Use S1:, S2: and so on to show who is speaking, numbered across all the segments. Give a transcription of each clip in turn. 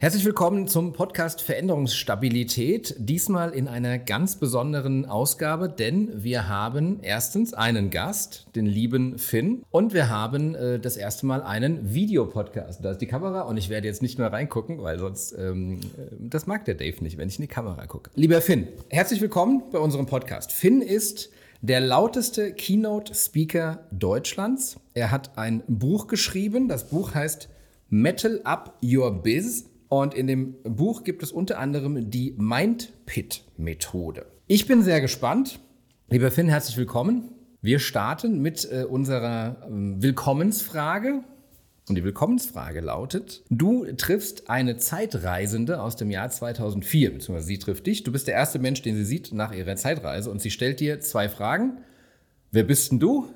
S1: Herzlich willkommen zum Podcast Veränderungsstabilität. Diesmal in einer ganz besonderen Ausgabe, denn wir haben erstens einen Gast, den lieben Finn, und wir haben äh, das erste Mal einen Videopodcast. Da ist die Kamera und ich werde jetzt nicht mehr reingucken, weil sonst, ähm, äh, das mag der Dave nicht, wenn ich in die Kamera gucke. Lieber Finn, herzlich willkommen bei unserem Podcast. Finn ist der lauteste Keynote-Speaker Deutschlands. Er hat ein Buch geschrieben. Das Buch heißt Metal Up Your Biz. Und in dem Buch gibt es unter anderem die Mindpit-Methode. Ich bin sehr gespannt. Lieber Finn, herzlich willkommen. Wir starten mit äh, unserer äh, Willkommensfrage. Und die Willkommensfrage lautet, du triffst eine Zeitreisende aus dem Jahr 2004, beziehungsweise sie trifft dich. Du bist der erste Mensch, den sie sieht nach ihrer Zeitreise und sie stellt dir zwei Fragen. Wer bist denn du?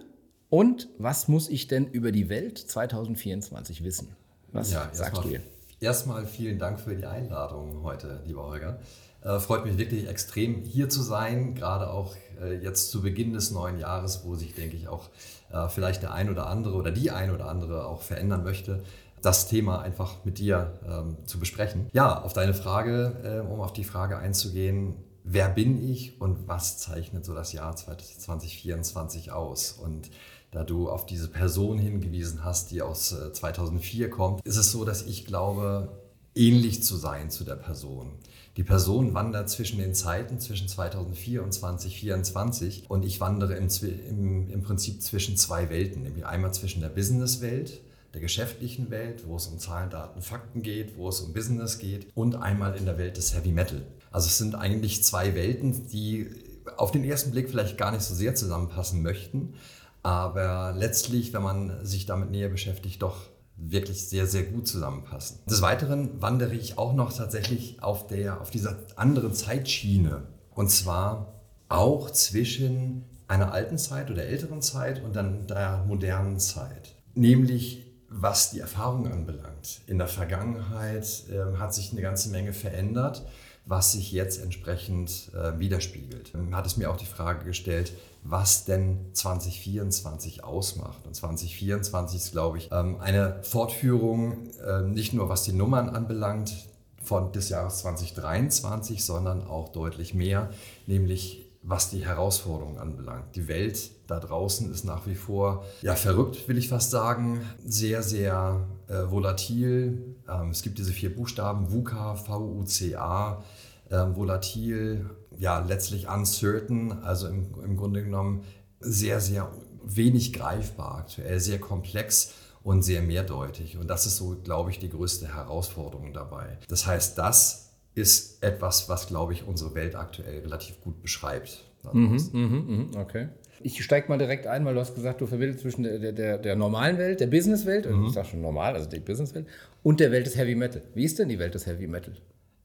S1: Und was muss ich denn über die Welt 2024 wissen? Was ja, sagst du ihr?
S2: Erstmal vielen Dank für die Einladung heute, lieber Holger. Äh, freut mich wirklich extrem, hier zu sein, gerade auch äh, jetzt zu Beginn des neuen Jahres, wo sich, denke ich, auch äh, vielleicht der ein oder andere oder die ein oder andere auch verändern möchte das Thema einfach mit dir ähm, zu besprechen. Ja, auf deine Frage, äh, um auf die Frage einzugehen, wer bin ich und was zeichnet so das Jahr 2024 aus? Und da du auf diese Person hingewiesen hast, die aus 2004 äh, kommt, ist es so, dass ich glaube, ähnlich zu sein zu der Person. Die Person wandert zwischen den Zeiten, zwischen 2004 und 2024 und ich wandere im, im, im Prinzip zwischen zwei Welten, nämlich einmal zwischen der Businesswelt, der geschäftlichen Welt, wo es um Zahlen, Daten, Fakten geht, wo es um Business geht und einmal in der Welt des Heavy Metal. Also es sind eigentlich zwei Welten, die auf den ersten Blick vielleicht gar nicht so sehr zusammenpassen möchten, aber letztlich, wenn man sich damit näher beschäftigt, doch wirklich sehr, sehr gut zusammenpassen. Des Weiteren wandere ich auch noch tatsächlich auf, der, auf dieser anderen Zeitschiene. Und zwar auch zwischen einer alten Zeit oder älteren Zeit und dann der modernen Zeit. Nämlich was die Erfahrung anbelangt. In der Vergangenheit äh, hat sich eine ganze Menge verändert, was sich jetzt entsprechend äh, widerspiegelt. Man hat es mir auch die Frage gestellt, was denn 2024 ausmacht. Und 2024 ist, glaube ich, ähm, eine Fortführung, äh, nicht nur was die Nummern anbelangt, von des Jahres 2023, sondern auch deutlich mehr, nämlich was die Herausforderungen anbelangt. Die Welt da draußen ist nach wie vor, ja, verrückt, will ich fast sagen, sehr, sehr äh, volatil. Ähm, es gibt diese vier Buchstaben, VUCA, V-U-C-A, äh, volatil, ja, letztlich uncertain, also im, im Grunde genommen sehr, sehr wenig greifbar aktuell, sehr komplex und sehr mehrdeutig. Und das ist so, glaube ich, die größte Herausforderung dabei. Das heißt, das ist etwas, was, glaube ich, unsere Welt aktuell relativ gut beschreibt.
S1: Mhm, mhm, mhm, okay. Ich steige mal direkt ein, weil du hast gesagt, du verbindest zwischen der, der, der normalen Welt, der Businesswelt, mhm. ich sage schon normal, also die Businesswelt, und der Welt des Heavy Metal. Wie ist denn die Welt des Heavy Metal?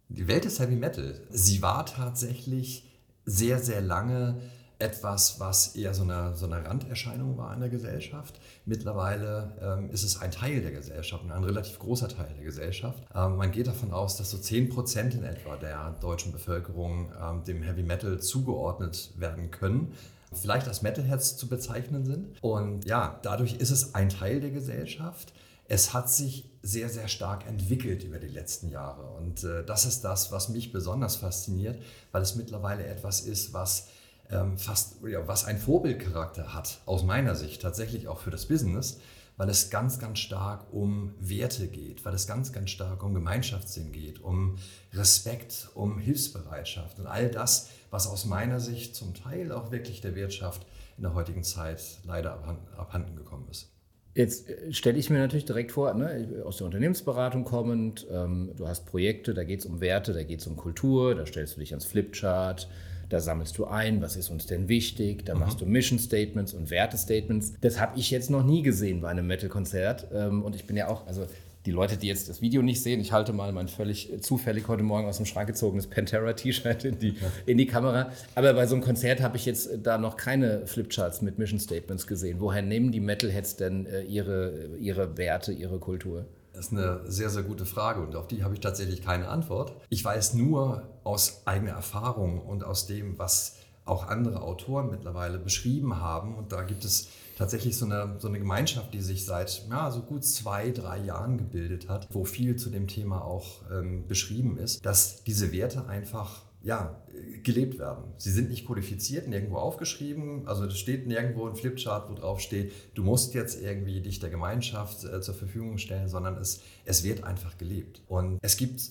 S2: Die Welt des Heavy Metal, sie war tatsächlich sehr, sehr lange etwas, was eher so eine, so eine Randerscheinung war in der Gesellschaft. Mittlerweile ähm, ist es ein Teil der Gesellschaft, ein relativ großer Teil der Gesellschaft. Ähm, man geht davon aus, dass so 10 Prozent in etwa der deutschen Bevölkerung ähm, dem Heavy Metal zugeordnet werden können vielleicht als Metalheads zu bezeichnen sind. Und ja, dadurch ist es ein Teil der Gesellschaft. Es hat sich sehr, sehr stark entwickelt über die letzten Jahre. Und äh, das ist das, was mich besonders fasziniert, weil es mittlerweile etwas ist, was ähm, fast, ja, was einen Vorbildcharakter hat, aus meiner Sicht, tatsächlich auch für das Business, weil es ganz, ganz stark um Werte geht, weil es ganz, ganz stark um Gemeinschaftssinn geht, um Respekt, um Hilfsbereitschaft und all das, was aus meiner Sicht zum Teil auch wirklich der Wirtschaft in der heutigen Zeit leider abhanden gekommen ist.
S1: Jetzt äh, stelle ich mir natürlich direkt vor, ne, aus der Unternehmensberatung kommend, ähm, du hast Projekte, da geht es um Werte, da geht es um Kultur, da stellst du dich ans Flipchart, da sammelst du ein, was ist uns denn wichtig, da mhm. machst du Mission Statements und Wertestatements. Das habe ich jetzt noch nie gesehen bei einem Metal-Konzert ähm, und ich bin ja auch, also die Leute, die jetzt das Video nicht sehen, ich halte mal mein völlig zufällig heute Morgen aus dem Schrank gezogenes Pantera-T-Shirt in die, in die Kamera. Aber bei so einem Konzert habe ich jetzt da noch keine Flipcharts mit Mission Statements gesehen. Woher nehmen die Metalheads denn äh, ihre, ihre Werte, ihre Kultur?
S2: Das ist eine sehr, sehr gute Frage und auf die habe ich tatsächlich keine Antwort. Ich weiß nur aus eigener Erfahrung und aus dem, was auch andere Autoren mittlerweile beschrieben haben, und da gibt es tatsächlich so eine, so eine Gemeinschaft, die sich seit ja, so gut zwei, drei Jahren gebildet hat, wo viel zu dem Thema auch ähm, beschrieben ist, dass diese Werte einfach ja, gelebt werden. Sie sind nicht kodifiziert, nirgendwo aufgeschrieben. Also es steht nirgendwo ein Flipchart, wo drauf steht, du musst jetzt irgendwie dich der Gemeinschaft äh, zur Verfügung stellen, sondern es, es wird einfach gelebt. Und es gibt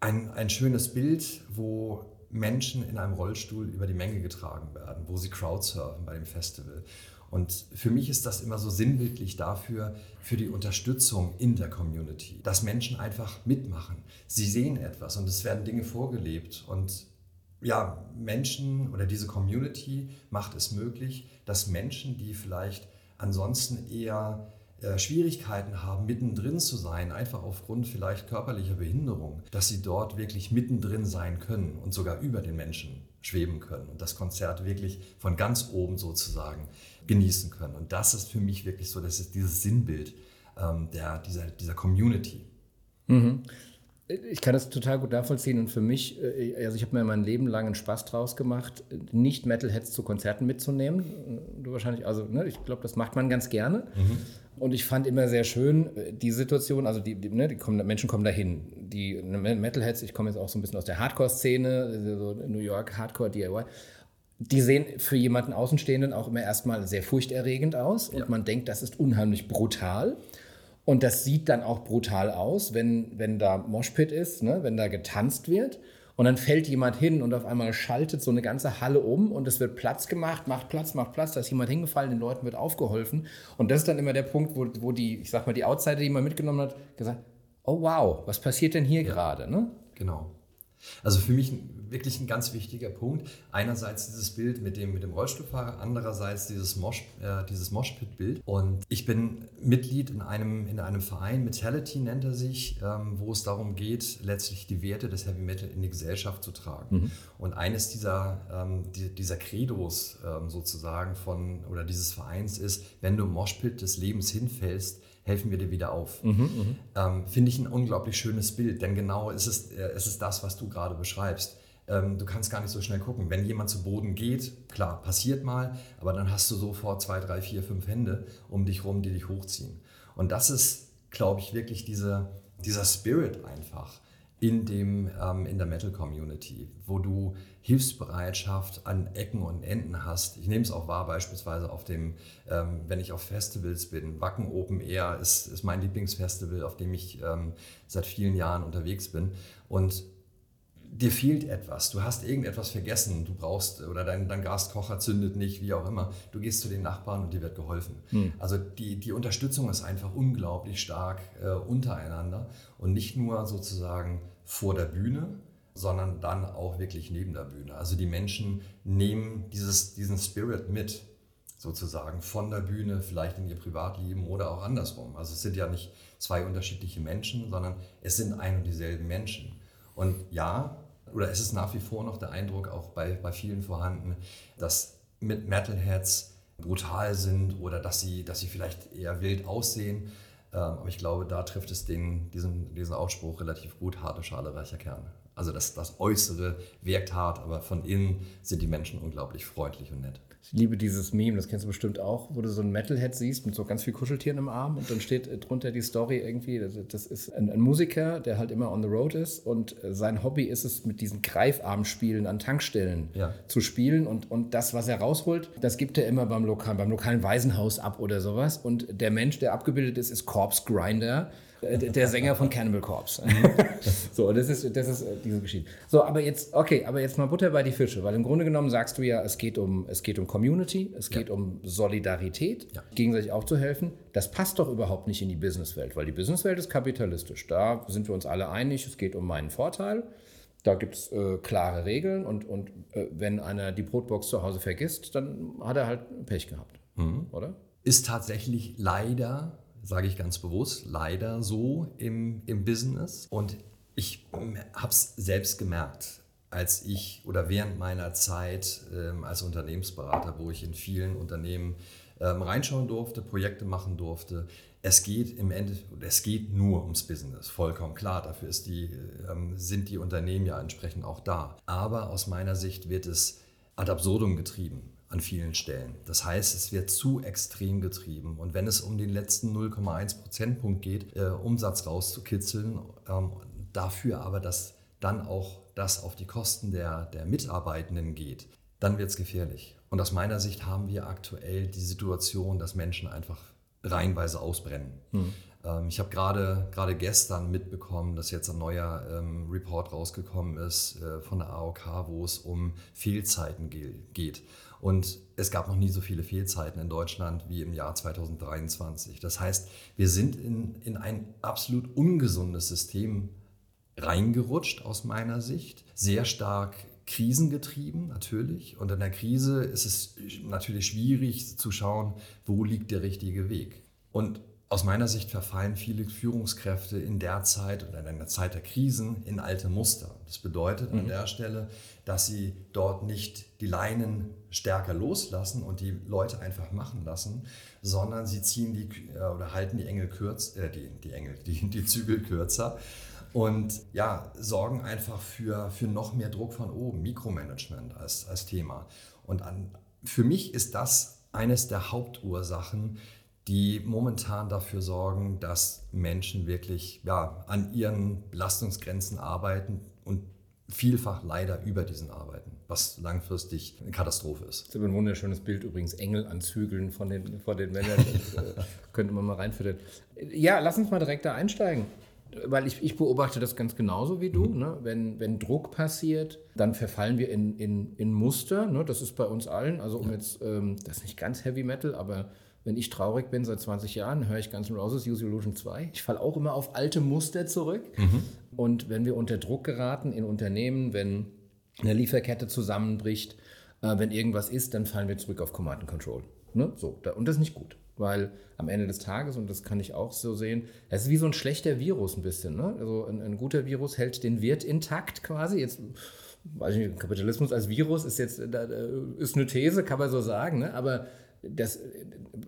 S2: ein, ein schönes Bild, wo Menschen in einem Rollstuhl über die Menge getragen werden, wo sie Crowdsurfen bei dem Festival. Und für mich ist das immer so sinnbildlich dafür, für die Unterstützung in der Community, dass Menschen einfach mitmachen. Sie sehen etwas und es werden Dinge vorgelebt. Und ja, Menschen oder diese Community macht es möglich, dass Menschen, die vielleicht ansonsten eher äh, Schwierigkeiten haben, mittendrin zu sein, einfach aufgrund vielleicht körperlicher Behinderung, dass sie dort wirklich mittendrin sein können und sogar über den Menschen schweben können und das Konzert wirklich von ganz oben sozusagen genießen können. Und das ist für mich wirklich so, das ist dieses Sinnbild ähm, der, dieser, dieser Community.
S1: Mhm. Ich kann das total gut nachvollziehen und für mich, äh, also ich habe mir mein Leben lang einen Spaß draus gemacht, nicht Metalheads zu Konzerten mitzunehmen. Du wahrscheinlich, also ne, ich glaube, das macht man ganz gerne. Mhm. Und ich fand immer sehr schön äh, die Situation, also die, die, ne, die kommen, Menschen kommen dahin. Die ne, Metalheads, ich komme jetzt auch so ein bisschen aus der Hardcore-Szene, so New York Hardcore DIY die sehen für jemanden Außenstehenden auch immer erstmal sehr furchterregend aus und ja. man denkt, das ist unheimlich brutal. Und das sieht dann auch brutal aus, wenn, wenn da Moshpit ist, ne? wenn da getanzt wird. Und dann fällt jemand hin und auf einmal schaltet so eine ganze Halle um und es wird Platz gemacht, macht Platz, macht Platz, da ist jemand hingefallen, den Leuten wird aufgeholfen. Und das ist dann immer der Punkt, wo, wo die, ich sag mal, die Outsider, die man mitgenommen hat, gesagt, oh wow, was passiert denn hier ja. gerade? Ne?
S2: Genau. Also für mich wirklich ein ganz wichtiger Punkt. Einerseits dieses Bild mit dem, mit dem Rollstuhlfahrer, andererseits dieses, Mosh, äh, dieses Moshpit-Bild. Und ich bin Mitglied in einem, in einem Verein, Metality nennt er sich, ähm, wo es darum geht, letztlich die Werte des Heavy Metal in die Gesellschaft zu tragen. Mhm. Und eines dieser, ähm, die, dieser Credos ähm, sozusagen von oder dieses Vereins ist, wenn du im Moshpit des Lebens hinfällst, helfen wir dir wieder auf. Mhm, mhm, ähm, Finde ich ein unglaublich schönes Bild, denn genau ist es, äh, es ist das, was du gerade beschreibst. Ähm, du kannst gar nicht so schnell gucken. Wenn jemand zu Boden geht, klar, passiert mal, aber dann hast du sofort zwei, drei, vier, fünf Hände um dich rum, die dich hochziehen. Und das ist, glaube ich, wirklich diese, dieser Spirit einfach in, dem, ähm, in der Metal-Community, wo du Hilfsbereitschaft an Ecken und Enden hast. Ich nehme es auch wahr, beispielsweise auf dem, ähm, wenn ich auf Festivals bin. Wacken Open Air ist, ist mein Lieblingsfestival, auf dem ich ähm, seit vielen Jahren unterwegs bin. Und dir fehlt etwas, du hast irgendetwas vergessen, du brauchst oder dein, dein Gaskocher zündet nicht, wie auch immer. Du gehst zu den Nachbarn und dir wird geholfen. Hm. Also die, die Unterstützung ist einfach unglaublich stark äh, untereinander und nicht nur sozusagen vor der Bühne, sondern dann auch wirklich neben der Bühne. Also die Menschen nehmen dieses, diesen Spirit mit sozusagen von der Bühne, vielleicht in ihr Privatleben oder auch andersrum. Also es sind ja nicht zwei unterschiedliche Menschen, sondern es sind ein und dieselben Menschen. Und ja, oder es ist nach wie vor noch der Eindruck auch bei, bei vielen vorhanden, dass mit Metalheads brutal sind oder dass sie, dass sie vielleicht eher wild aussehen. Ähm, aber ich glaube, da trifft es den, diesen, diesen Ausspruch relativ gut, harte Schale, reicher Kern. Also das, das Äußere wirkt hart, aber von innen sind die Menschen unglaublich freundlich und nett.
S1: Ich liebe dieses Meme, das kennst du bestimmt auch, wo du so ein Metalhead siehst mit so ganz viel Kuscheltieren im Arm und dann steht äh, drunter die Story irgendwie, das ist ein, ein Musiker, der halt immer on the road ist und äh, sein Hobby ist es, mit diesen Greifarmspielen an Tankstellen ja. zu spielen und, und das, was er rausholt, das gibt er immer beim, Lokal, beim lokalen Waisenhaus ab oder sowas und der Mensch, der abgebildet ist, ist Corpse Grinder der Sänger von Cannibal Corpse. so, das ist, das ist äh, diese Geschichte. So, aber jetzt, okay, aber jetzt mal Butter bei die Fische, weil im Grunde genommen sagst du ja, es geht um, es geht um Community, es geht ja. um Solidarität, ja. gegenseitig auch zu helfen. Das passt doch überhaupt nicht in die Businesswelt, weil die Businesswelt ist kapitalistisch. Da sind wir uns alle einig, es geht um meinen Vorteil. Da gibt es äh, klare Regeln und, und äh, wenn einer die Brotbox zu Hause vergisst, dann hat er halt Pech gehabt, mhm. oder?
S2: Ist tatsächlich leider sage ich ganz bewusst, leider so im, im Business. Und ich habe es selbst gemerkt, als ich oder während meiner Zeit ähm, als Unternehmensberater, wo ich in vielen Unternehmen ähm, reinschauen durfte, Projekte machen durfte. Es geht im Ende, es geht nur ums Business, vollkommen klar. Dafür die, ähm, sind die Unternehmen ja entsprechend auch da. Aber aus meiner Sicht wird es ad absurdum getrieben. An vielen Stellen. Das heißt, es wird zu extrem getrieben. Und wenn es um den letzten 0,1 Prozentpunkt geht, äh, Umsatz rauszukitzeln, ähm, dafür aber, dass dann auch das auf die Kosten der, der Mitarbeitenden geht, dann wird es gefährlich. Und aus meiner Sicht haben wir aktuell die Situation, dass Menschen einfach reihenweise ausbrennen. Hm. Ähm, ich habe gerade gerade gestern mitbekommen, dass jetzt ein neuer ähm, Report rausgekommen ist äh, von der AOK, wo es um Fehlzeiten geht. Und es gab noch nie so viele Fehlzeiten in Deutschland wie im Jahr 2023. Das heißt, wir sind in, in ein absolut ungesundes System reingerutscht aus meiner Sicht. Sehr stark krisengetrieben natürlich. Und in der Krise ist es natürlich schwierig zu schauen, wo liegt der richtige Weg. Und aus meiner Sicht verfallen viele Führungskräfte in der Zeit oder in einer Zeit der Krisen in alte Muster. Das bedeutet mhm. an der Stelle, dass sie dort nicht die Leinen stärker loslassen und die Leute einfach machen lassen, sondern sie ziehen die äh, oder halten die Engel kürz, äh, die, die Engel, die, die Zügel kürzer und ja, sorgen einfach für, für noch mehr Druck von oben, Mikromanagement als, als Thema. Und an, für mich ist das eines der Hauptursachen, die momentan dafür sorgen, dass Menschen wirklich ja, an ihren Belastungsgrenzen arbeiten und vielfach leider über diesen arbeiten, was langfristig eine Katastrophe ist.
S1: Das ist ein wunderschönes Bild übrigens, Engel an Zügeln von den, von den Männern. Das, äh, könnte man mal reinführen. Ja, lass uns mal direkt da einsteigen. Weil ich, ich beobachte das ganz genauso wie du. Mhm. Ne? Wenn, wenn Druck passiert, dann verfallen wir in, in, in Muster. Ne? Das ist bei uns allen. Also um ja. jetzt, ähm, das ist nicht ganz Heavy Metal, aber wenn ich traurig bin seit 20 Jahren, höre ich Guns N' Roses Use Illusion 2. Ich falle auch immer auf alte Muster zurück. Mhm. Und wenn wir unter Druck geraten in Unternehmen, wenn eine Lieferkette zusammenbricht, äh, wenn irgendwas ist, dann fallen wir zurück auf Command and Control. Ne? So, da, und das ist nicht gut, weil am Ende des Tages, und das kann ich auch so sehen, es ist wie so ein schlechter Virus ein bisschen. Ne? Also ein, ein guter Virus hält den Wirt intakt quasi. Jetzt weiß ich nicht, Kapitalismus als Virus ist jetzt ist eine These, kann man so sagen, ne? aber das,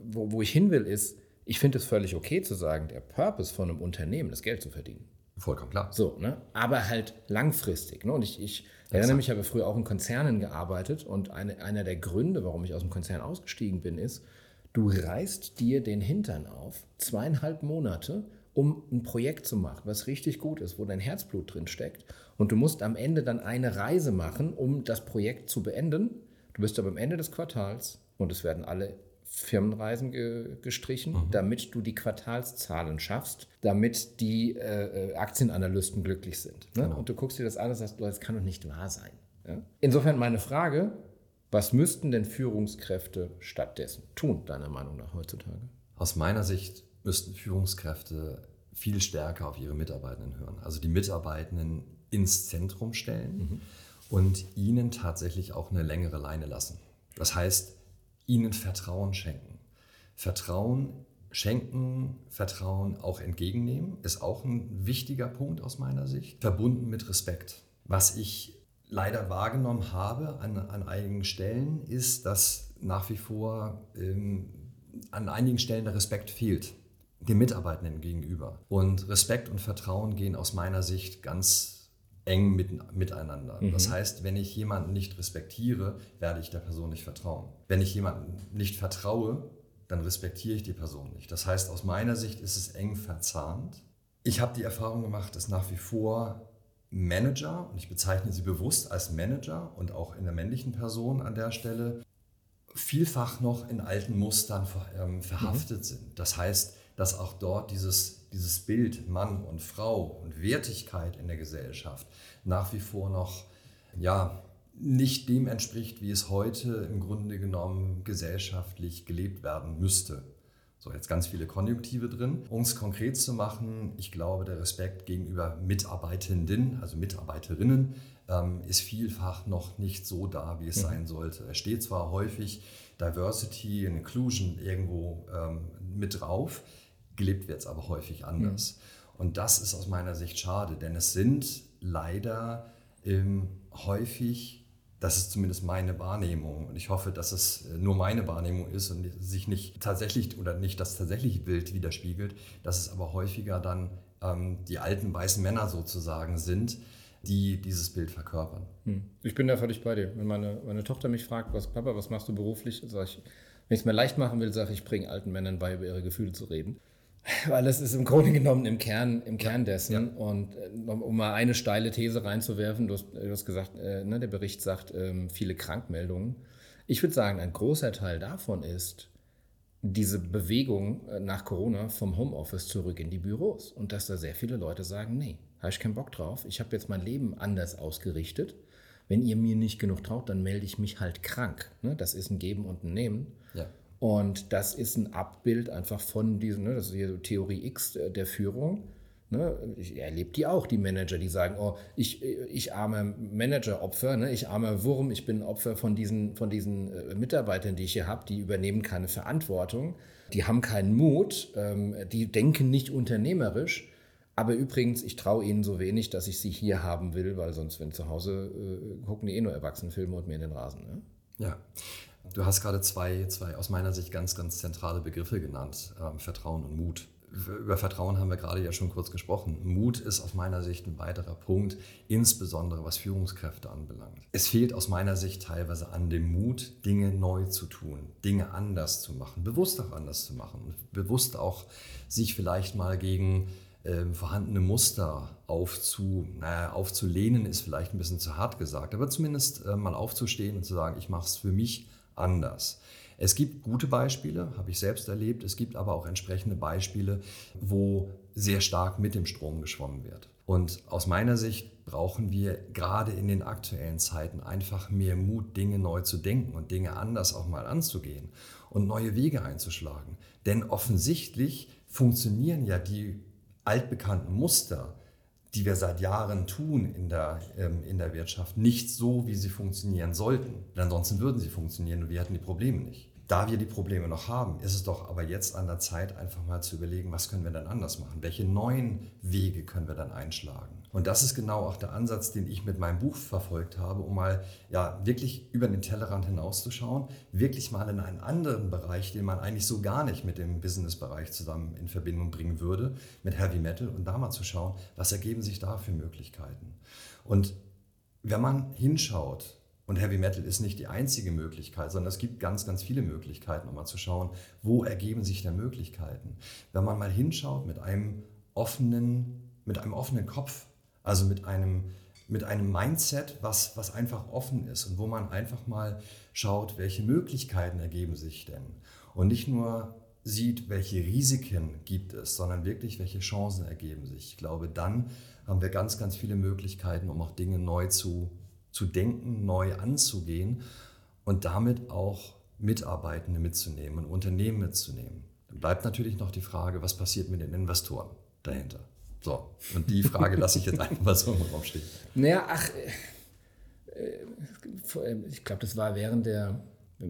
S1: wo, wo ich hin will, ist, ich finde es völlig okay zu sagen, der Purpose von einem Unternehmen ist Geld zu verdienen.
S2: Vollkommen klar.
S1: So, ne? Aber halt langfristig. Ne? Und ich, ich erinnere mich, ich habe früher auch in Konzernen gearbeitet und eine, einer der Gründe, warum ich aus dem Konzern ausgestiegen bin, ist, du reißt dir den Hintern auf, zweieinhalb Monate, um ein Projekt zu machen, was richtig gut ist, wo dein Herzblut drin steckt. Und du musst am Ende dann eine Reise machen, um das Projekt zu beenden. Du bist aber am Ende des Quartals und es werden alle Firmenreisen ge gestrichen, mhm. damit du die Quartalszahlen schaffst, damit die äh, äh, Aktienanalysten glücklich sind. Ne? Genau. Und du guckst dir das an und sagst, das kann doch nicht wahr sein. Ja? Insofern meine Frage, was müssten denn Führungskräfte stattdessen tun, deiner Meinung nach heutzutage?
S2: Aus meiner Sicht müssten Führungskräfte viel stärker auf ihre Mitarbeitenden hören. Also die Mitarbeitenden ins Zentrum stellen mhm. und ihnen tatsächlich auch eine längere Leine lassen. Das heißt, ihnen Vertrauen schenken. Vertrauen schenken, Vertrauen auch entgegennehmen, ist auch ein wichtiger Punkt aus meiner Sicht, verbunden mit Respekt. Was ich leider wahrgenommen habe an, an einigen Stellen, ist, dass nach wie vor ähm, an einigen Stellen der Respekt fehlt, den Mitarbeitenden gegenüber. Und Respekt und Vertrauen gehen aus meiner Sicht ganz eng mit, miteinander. Mhm. Das heißt, wenn ich jemanden nicht respektiere, werde ich der Person nicht vertrauen. Wenn ich jemanden nicht vertraue, dann respektiere ich die Person nicht. Das heißt, aus meiner Sicht ist es eng verzahnt. Ich habe die Erfahrung gemacht, dass nach wie vor Manager, und ich bezeichne sie bewusst als Manager und auch in der männlichen Person an der Stelle, vielfach noch in alten Mustern ähm, verhaftet mhm. sind. Das heißt, dass auch dort dieses, dieses Bild Mann und Frau und Wertigkeit in der Gesellschaft nach wie vor noch ja, nicht dem entspricht, wie es heute im Grunde genommen gesellschaftlich gelebt werden müsste. So, jetzt ganz viele Konjunktive drin. Um es konkret zu machen, ich glaube, der Respekt gegenüber Mitarbeitenden, also Mitarbeiterinnen, ähm, ist vielfach noch nicht so da, wie es mhm. sein sollte. Es steht zwar häufig Diversity und Inclusion irgendwo ähm, mit drauf, Gelebt wird es aber häufig anders. Mhm. Und das ist aus meiner Sicht schade, denn es sind leider ähm, häufig, das ist zumindest meine Wahrnehmung und ich hoffe, dass es äh, nur meine Wahrnehmung ist und sich nicht tatsächlich oder nicht das tatsächliche Bild widerspiegelt, dass es aber häufiger dann ähm, die alten weißen Männer sozusagen sind, die dieses Bild verkörpern.
S1: Hm. Ich bin da völlig bei dir. Wenn meine, meine Tochter mich fragt, was, Papa, was machst du beruflich, sage ich, wenn ich es mir leicht machen will, sage ich, ich bringe alten Männern bei, über ihre Gefühle zu reden. Weil das ist im Grunde genommen im Kern, im Kern dessen. Ja. Und äh, um mal eine steile These reinzuwerfen, du hast, du hast gesagt, äh, ne, der Bericht sagt, ähm, viele Krankmeldungen. Ich würde sagen, ein großer Teil davon ist diese Bewegung äh, nach Corona vom Homeoffice zurück in die Büros. Und dass da sehr viele Leute sagen, nee, habe ich keinen Bock drauf. Ich habe jetzt mein Leben anders ausgerichtet. Wenn ihr mir nicht genug traut, dann melde ich mich halt krank. Ne? Das ist ein Geben und ein Nehmen. Ja. Und das ist ein Abbild einfach von diesem, ne, das ist hier Theorie X der Führung. Ne, ich erlebe die auch, die Manager, die sagen, oh, ich, ich arme Manageropfer, ne, ich armer Wurm, ich bin Opfer von diesen, von diesen äh, Mitarbeitern, die ich hier habe, die übernehmen keine Verantwortung, die haben keinen Mut, ähm, die denken nicht unternehmerisch. Aber übrigens, ich traue ihnen so wenig, dass ich sie hier haben will, weil sonst, wenn zu Hause äh, gucken die eh nur Erwachsenenfilme und mir in den Rasen. Ne?
S2: Ja. Du hast gerade zwei, zwei aus meiner Sicht ganz, ganz zentrale Begriffe genannt, ähm, Vertrauen und Mut. Über Vertrauen haben wir gerade ja schon kurz gesprochen. Mut ist aus meiner Sicht ein weiterer Punkt, insbesondere was Führungskräfte anbelangt. Es fehlt aus meiner Sicht teilweise an dem Mut, Dinge neu zu tun, Dinge anders zu machen, bewusst auch anders zu machen, bewusst auch sich vielleicht mal gegen äh, vorhandene Muster aufzu, naja, aufzulehnen, ist vielleicht ein bisschen zu hart gesagt, aber zumindest äh, mal aufzustehen und zu sagen, ich mache es für mich anders. Es gibt gute Beispiele, habe ich selbst erlebt. Es gibt aber auch entsprechende Beispiele, wo sehr stark mit dem Strom geschwommen wird. Und aus meiner Sicht brauchen wir gerade in den aktuellen Zeiten einfach mehr Mut, Dinge neu zu denken und Dinge anders auch mal anzugehen und neue Wege einzuschlagen. Denn offensichtlich funktionieren ja die altbekannten Muster, die wir seit Jahren tun in der, ähm, in der Wirtschaft, nicht so, wie sie funktionieren sollten. Denn ansonsten würden sie funktionieren und wir hätten die Probleme nicht. Da wir die Probleme noch haben, ist es doch aber jetzt an der Zeit, einfach mal zu überlegen, was können wir dann anders machen? Welche neuen Wege können wir dann einschlagen? Und das ist genau auch der Ansatz, den ich mit meinem Buch verfolgt habe, um mal ja wirklich über den Tellerrand hinauszuschauen, wirklich mal in einen anderen Bereich, den man eigentlich so gar nicht mit dem Business-Bereich zusammen in Verbindung bringen würde, mit Heavy Metal und da mal zu schauen, was ergeben sich da für Möglichkeiten. Und wenn man hinschaut, und Heavy Metal ist nicht die einzige Möglichkeit, sondern es gibt ganz, ganz viele Möglichkeiten, um mal zu schauen, wo ergeben sich da Möglichkeiten. Wenn man mal hinschaut mit einem offenen, mit einem offenen Kopf, also mit einem, mit einem Mindset, was, was einfach offen ist und wo man einfach mal schaut, welche Möglichkeiten ergeben sich denn. Und nicht nur sieht, welche Risiken gibt es, sondern wirklich, welche Chancen ergeben sich. Ich glaube, dann haben wir ganz, ganz viele Möglichkeiten, um auch Dinge neu zu, zu denken, neu anzugehen und damit auch Mitarbeitende mitzunehmen und Unternehmen mitzunehmen. Dann bleibt natürlich noch die Frage, was passiert mit den Investoren dahinter? So, und die Frage lasse ich jetzt einfach mal so im Raum stehen.
S1: Naja, ach, äh, äh, ich glaube, das war während der,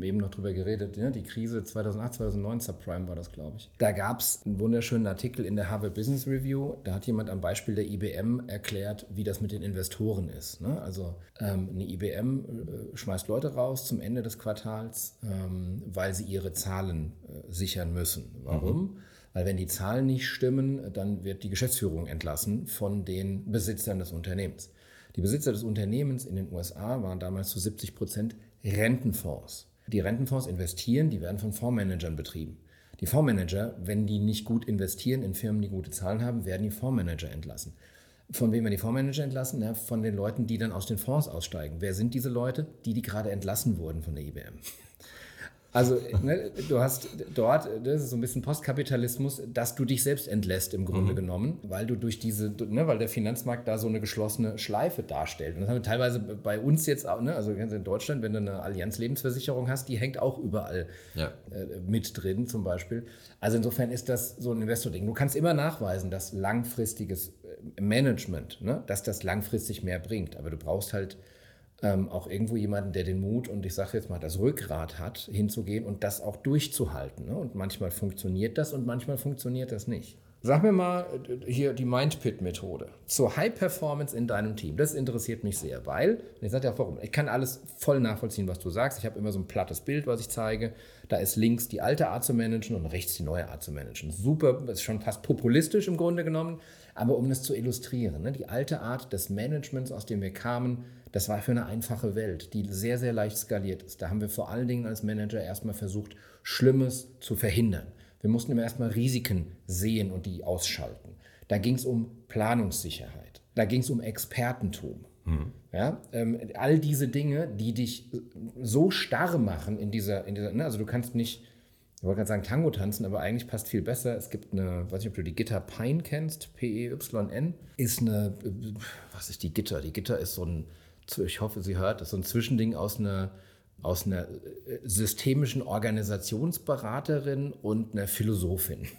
S1: wir haben eben noch drüber geredet, ne? die Krise 2008, 2009, Subprime war das, glaube ich. Da gab es einen wunderschönen Artikel in der Harvard Business Review. Da hat jemand am Beispiel der IBM erklärt, wie das mit den Investoren ist. Ne? Also ähm, eine IBM äh, schmeißt Leute raus zum Ende des Quartals, ähm, weil sie ihre Zahlen äh, sichern müssen. Warum? Mhm weil wenn die Zahlen nicht stimmen, dann wird die Geschäftsführung entlassen von den Besitzern des Unternehmens. Die Besitzer des Unternehmens in den USA waren damals zu 70 Prozent Rentenfonds. Die Rentenfonds investieren, die werden von Fondsmanagern betrieben. Die Fondsmanager, wenn die nicht gut investieren in Firmen, die gute Zahlen haben, werden die Fondsmanager entlassen. Von wem werden die Fondsmanager entlassen? Ja, von den Leuten, die dann aus den Fonds aussteigen. Wer sind diese Leute? Die, die gerade entlassen wurden von der IBM. Also ne, du hast dort, das ist so ein bisschen Postkapitalismus, dass du dich selbst entlässt im Grunde mhm. genommen, weil du durch diese, ne, weil der Finanzmarkt da so eine geschlossene Schleife darstellt. Und das haben wir teilweise bei uns jetzt auch, ne, also in Deutschland, wenn du eine Allianz-Lebensversicherung hast, die hängt auch überall ja. äh, mit drin zum Beispiel. Also insofern ist das so ein Investor-Ding. Du kannst immer nachweisen, dass langfristiges äh, Management, ne, dass das langfristig mehr bringt. Aber du brauchst halt ähm, auch irgendwo jemanden, der den Mut und ich sage jetzt mal das Rückgrat hat, hinzugehen und das auch durchzuhalten. Ne? Und manchmal funktioniert das und manchmal funktioniert das nicht. Sag mir mal hier die Mindpit-Methode zur High Performance in deinem Team. Das interessiert mich sehr, weil, ich sage ja warum, ich kann alles voll nachvollziehen, was du sagst. Ich habe immer so ein plattes Bild, was ich zeige. Da ist links die alte Art zu managen und rechts die neue Art zu managen. Super, ist schon fast populistisch im Grunde genommen, Aber um das zu illustrieren, ne, die alte Art des Managements, aus dem wir kamen, das war für eine einfache Welt, die sehr, sehr leicht skaliert ist. Da haben wir vor allen Dingen als Manager erstmal versucht, Schlimmes zu verhindern. Wir mussten immer erstmal Risiken sehen und die ausschalten. Da ging es um Planungssicherheit. Da ging es um Expertentum. Mhm. Ja, ähm, all diese Dinge, die dich so starr machen in dieser, in dieser ne, also du kannst nicht, ich wollte gerade sagen Tango tanzen, aber eigentlich passt viel besser. Es gibt eine, weiß nicht, ob du die Gitter Pine kennst, P-E-Y-N, ist eine, was ist die Gitter? Die Gitter ist so ein, ich hoffe, sie hört, ist so ein Zwischending aus einer, aus einer äh, systemischen Organisationsberaterin und einer Philosophin.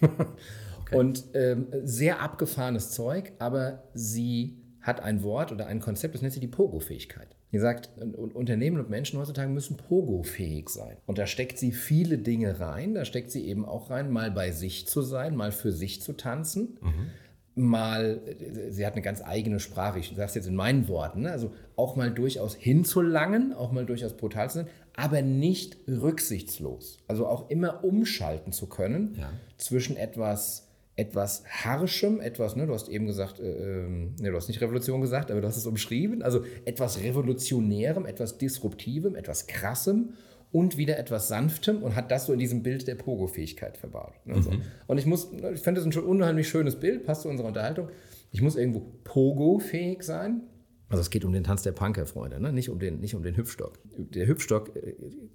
S1: Okay. Und ähm, sehr abgefahrenes Zeug, aber sie hat ein Wort oder ein Konzept, das nennt sich die Pogo-Fähigkeit. Sie sagt, Unternehmen und Menschen heutzutage müssen Pogo-fähig sein. Und da steckt sie viele Dinge rein. Da steckt sie eben auch rein, mal bei sich zu sein, mal für sich zu tanzen. Mhm. Mal, sie hat eine ganz eigene Sprache, ich sage es jetzt in meinen Worten, ne? also auch mal durchaus hinzulangen, auch mal durchaus brutal zu sein, aber nicht rücksichtslos. Also auch immer umschalten zu können ja. zwischen etwas etwas Harschem, etwas, ne, du hast eben gesagt, äh, ähm, ne, du hast nicht Revolution gesagt, aber du hast es umschrieben, also etwas Revolutionärem, etwas Disruptivem, etwas Krassem und wieder etwas Sanftem und hat das so in diesem Bild der Pogo-Fähigkeit verbaut. Ne, so. Mhm. Und ich muss, ich finde das ein schon unheimlich schönes Bild, passt zu unserer Unterhaltung. Ich muss irgendwo Pogo-fähig sein, also es geht um den Tanz der Punker, Freunde, ne? nicht, um den, nicht um den Hüpfstock. Der Hüpfstock, äh,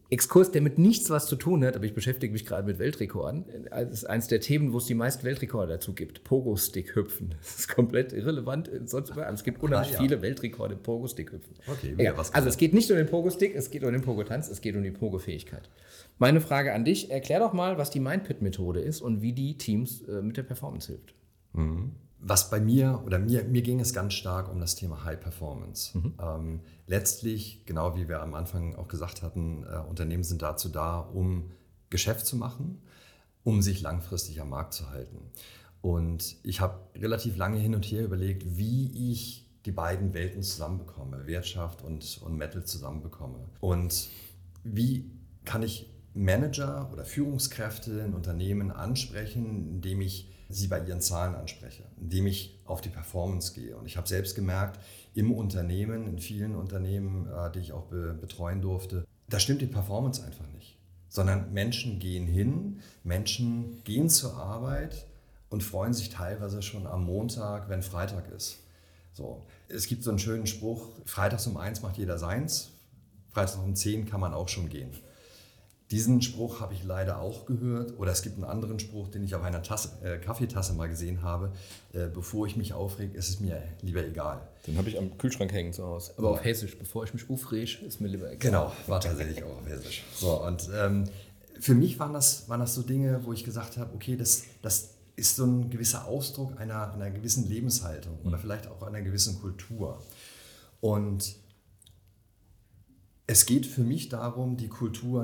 S1: Exkurs, der mit nichts was zu tun hat, aber ich beschäftige mich gerade mit Weltrekorden. Das ist eines der Themen, wo es die meisten Weltrekorde dazu gibt. Pogo-Stick-Hüpfen. Das ist komplett irrelevant. Sonst, es gibt unheimlich ah, ja. viele Weltrekorde im Pogo-Stick-Hüpfen. Okay, ja, was Also es geht nicht um den Pogo-Stick, es geht um den Pogo-Tanz, es geht um die Pogo-Fähigkeit. Meine Frage an dich, erklär doch mal, was die Mindpit-Methode ist und wie die Teams äh, mit der Performance hilft.
S2: Mhm was bei mir oder mir, mir ging es ganz stark um das Thema High Performance. Mhm. Ähm, letztlich, genau wie wir am Anfang auch gesagt hatten, äh, Unternehmen sind dazu da, um Geschäft zu machen, um sich langfristig am Markt zu halten. Und ich habe relativ lange hin und her überlegt, wie ich die beiden Welten zusammenbekomme, Wirtschaft und, und Metal zusammenbekomme. Und wie kann ich Manager oder Führungskräfte in Unternehmen ansprechen, indem ich sie bei ihren Zahlen anspreche, indem ich auf die Performance gehe. Und ich habe selbst gemerkt, im Unternehmen, in vielen Unternehmen, äh, die ich auch betreuen durfte, da stimmt die Performance einfach nicht. Sondern Menschen gehen hin, Menschen gehen zur Arbeit und freuen sich teilweise schon am Montag, wenn Freitag ist. So. Es gibt so einen schönen Spruch, freitags um eins macht jeder seins, freitags um zehn kann man auch schon gehen. Diesen Spruch habe ich leider auch gehört. Oder es gibt einen anderen Spruch, den ich auf einer Tasse, äh, Kaffeetasse mal gesehen habe. Äh, bevor ich mich aufrege, ist es mir lieber egal.
S1: Den habe ich am Kühlschrank hängen zu Hause. Aber auf Hessisch. Bevor ich mich aufrege, ist mir lieber egal.
S2: Genau, war tatsächlich auch auf Hessisch. So, und ähm, für mich waren das, waren das so Dinge, wo ich gesagt habe, okay, das, das ist so ein gewisser Ausdruck einer, einer gewissen Lebenshaltung oder mhm. vielleicht auch einer gewissen Kultur. Und es geht für mich darum, die Kultur